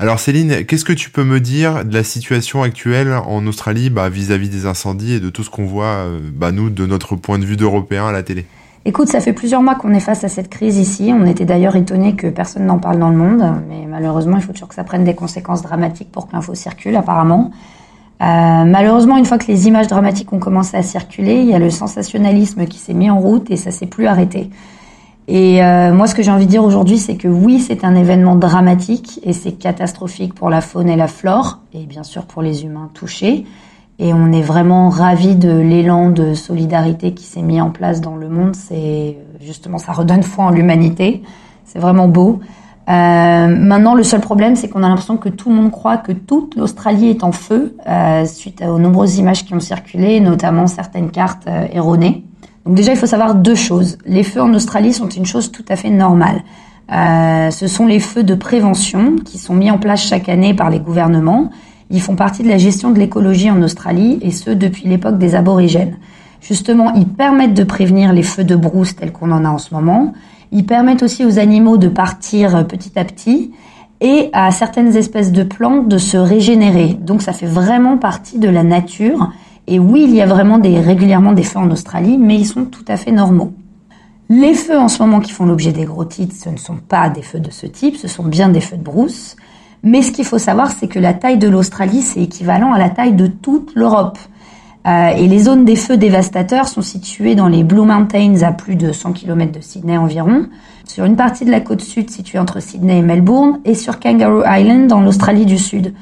Alors Céline, qu'est-ce que tu peux me dire de la situation actuelle en Australie bah, vis-à-vis des incendies et de tout ce qu'on voit, bah, nous, de notre point de vue d'Européens à la télé? Écoute, ça fait plusieurs mois qu'on est face à cette crise ici. On était d'ailleurs étonnés que personne n'en parle dans le monde, mais malheureusement, il faut toujours que ça prenne des conséquences dramatiques pour que l'info circule, apparemment. Euh, malheureusement, une fois que les images dramatiques ont commencé à circuler, il y a le sensationnalisme qui s'est mis en route et ça s'est plus arrêté. Et euh, moi, ce que j'ai envie de dire aujourd'hui, c'est que oui, c'est un événement dramatique et c'est catastrophique pour la faune et la flore, et bien sûr pour les humains touchés. Et on est vraiment ravis de l'élan de solidarité qui s'est mis en place dans le monde. C'est justement, ça redonne foi en l'humanité. C'est vraiment beau. Euh, maintenant, le seul problème, c'est qu'on a l'impression que tout le monde croit que toute l'Australie est en feu euh, suite aux nombreuses images qui ont circulé, notamment certaines cartes euh, erronées. Donc déjà, il faut savoir deux choses. Les feux en Australie sont une chose tout à fait normale. Euh, ce sont les feux de prévention qui sont mis en place chaque année par les gouvernements ils font partie de la gestion de l'écologie en Australie, et ce depuis l'époque des aborigènes. Justement, ils permettent de prévenir les feux de brousse tels qu'on en a en ce moment. Ils permettent aussi aux animaux de partir petit à petit et à certaines espèces de plantes de se régénérer. Donc ça fait vraiment partie de la nature. Et oui, il y a vraiment régulièrement des feux en Australie, mais ils sont tout à fait normaux. Les feux en ce moment qui font l'objet des gros titres, ce ne sont pas des feux de ce type, ce sont bien des feux de brousse. Mais ce qu'il faut savoir, c'est que la taille de l'Australie, c'est équivalent à la taille de toute l'Europe. Euh, et les zones des feux dévastateurs sont situées dans les Blue Mountains à plus de 100 km de Sydney environ, sur une partie de la côte sud située entre Sydney et Melbourne, et sur Kangaroo Island dans l'Australie du Sud.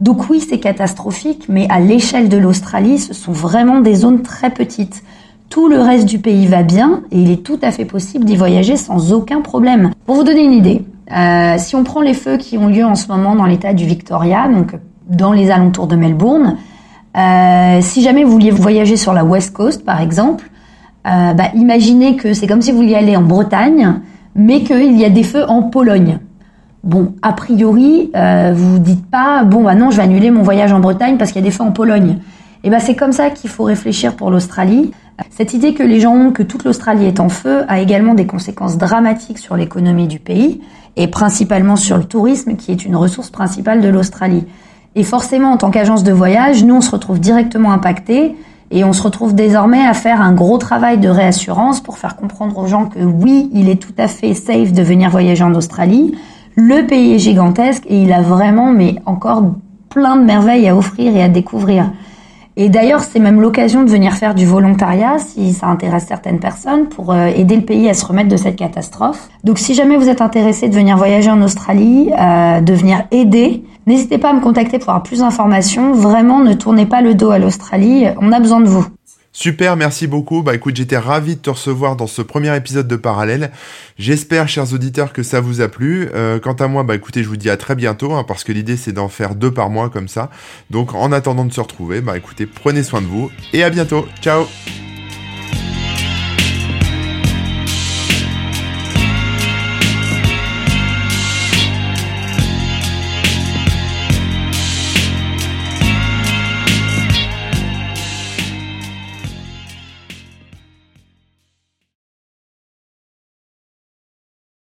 Donc oui, c'est catastrophique, mais à l'échelle de l'Australie, ce sont vraiment des zones très petites. Tout le reste du pays va bien et il est tout à fait possible d'y voyager sans aucun problème. Pour vous donner une idée, euh, si on prend les feux qui ont lieu en ce moment dans l'état du Victoria, donc dans les alentours de Melbourne, euh, si jamais vous vouliez voyager sur la West Coast, par exemple, euh, bah, imaginez que c'est comme si vous vouliez aller en Bretagne, mais qu'il y a des feux en Pologne. Bon, a priori, euh, vous dites pas, bon, bah non, je vais annuler mon voyage en Bretagne parce qu'il y a des feux en Pologne. Et eh ben c'est comme ça qu'il faut réfléchir pour l'Australie. Cette idée que les gens ont que toute l'Australie est en feu a également des conséquences dramatiques sur l'économie du pays et principalement sur le tourisme qui est une ressource principale de l'Australie. Et forcément, en tant qu'agence de voyage, nous, on se retrouve directement impactés et on se retrouve désormais à faire un gros travail de réassurance pour faire comprendre aux gens que oui, il est tout à fait safe de venir voyager en Australie. Le pays est gigantesque et il a vraiment, mais encore plein de merveilles à offrir et à découvrir. Et d'ailleurs, c'est même l'occasion de venir faire du volontariat si ça intéresse certaines personnes pour euh, aider le pays à se remettre de cette catastrophe. Donc si jamais vous êtes intéressé de venir voyager en Australie, euh, de venir aider, n'hésitez pas à me contacter pour avoir plus d'informations. Vraiment, ne tournez pas le dos à l'Australie, on a besoin de vous. Super, merci beaucoup. Bah écoute, j'étais ravi de te recevoir dans ce premier épisode de Parallèle. J'espère, chers auditeurs, que ça vous a plu. Euh, quant à moi, bah écoutez, je vous dis à très bientôt, hein, parce que l'idée c'est d'en faire deux par mois comme ça. Donc en attendant de se retrouver, bah écoutez, prenez soin de vous et à bientôt. Ciao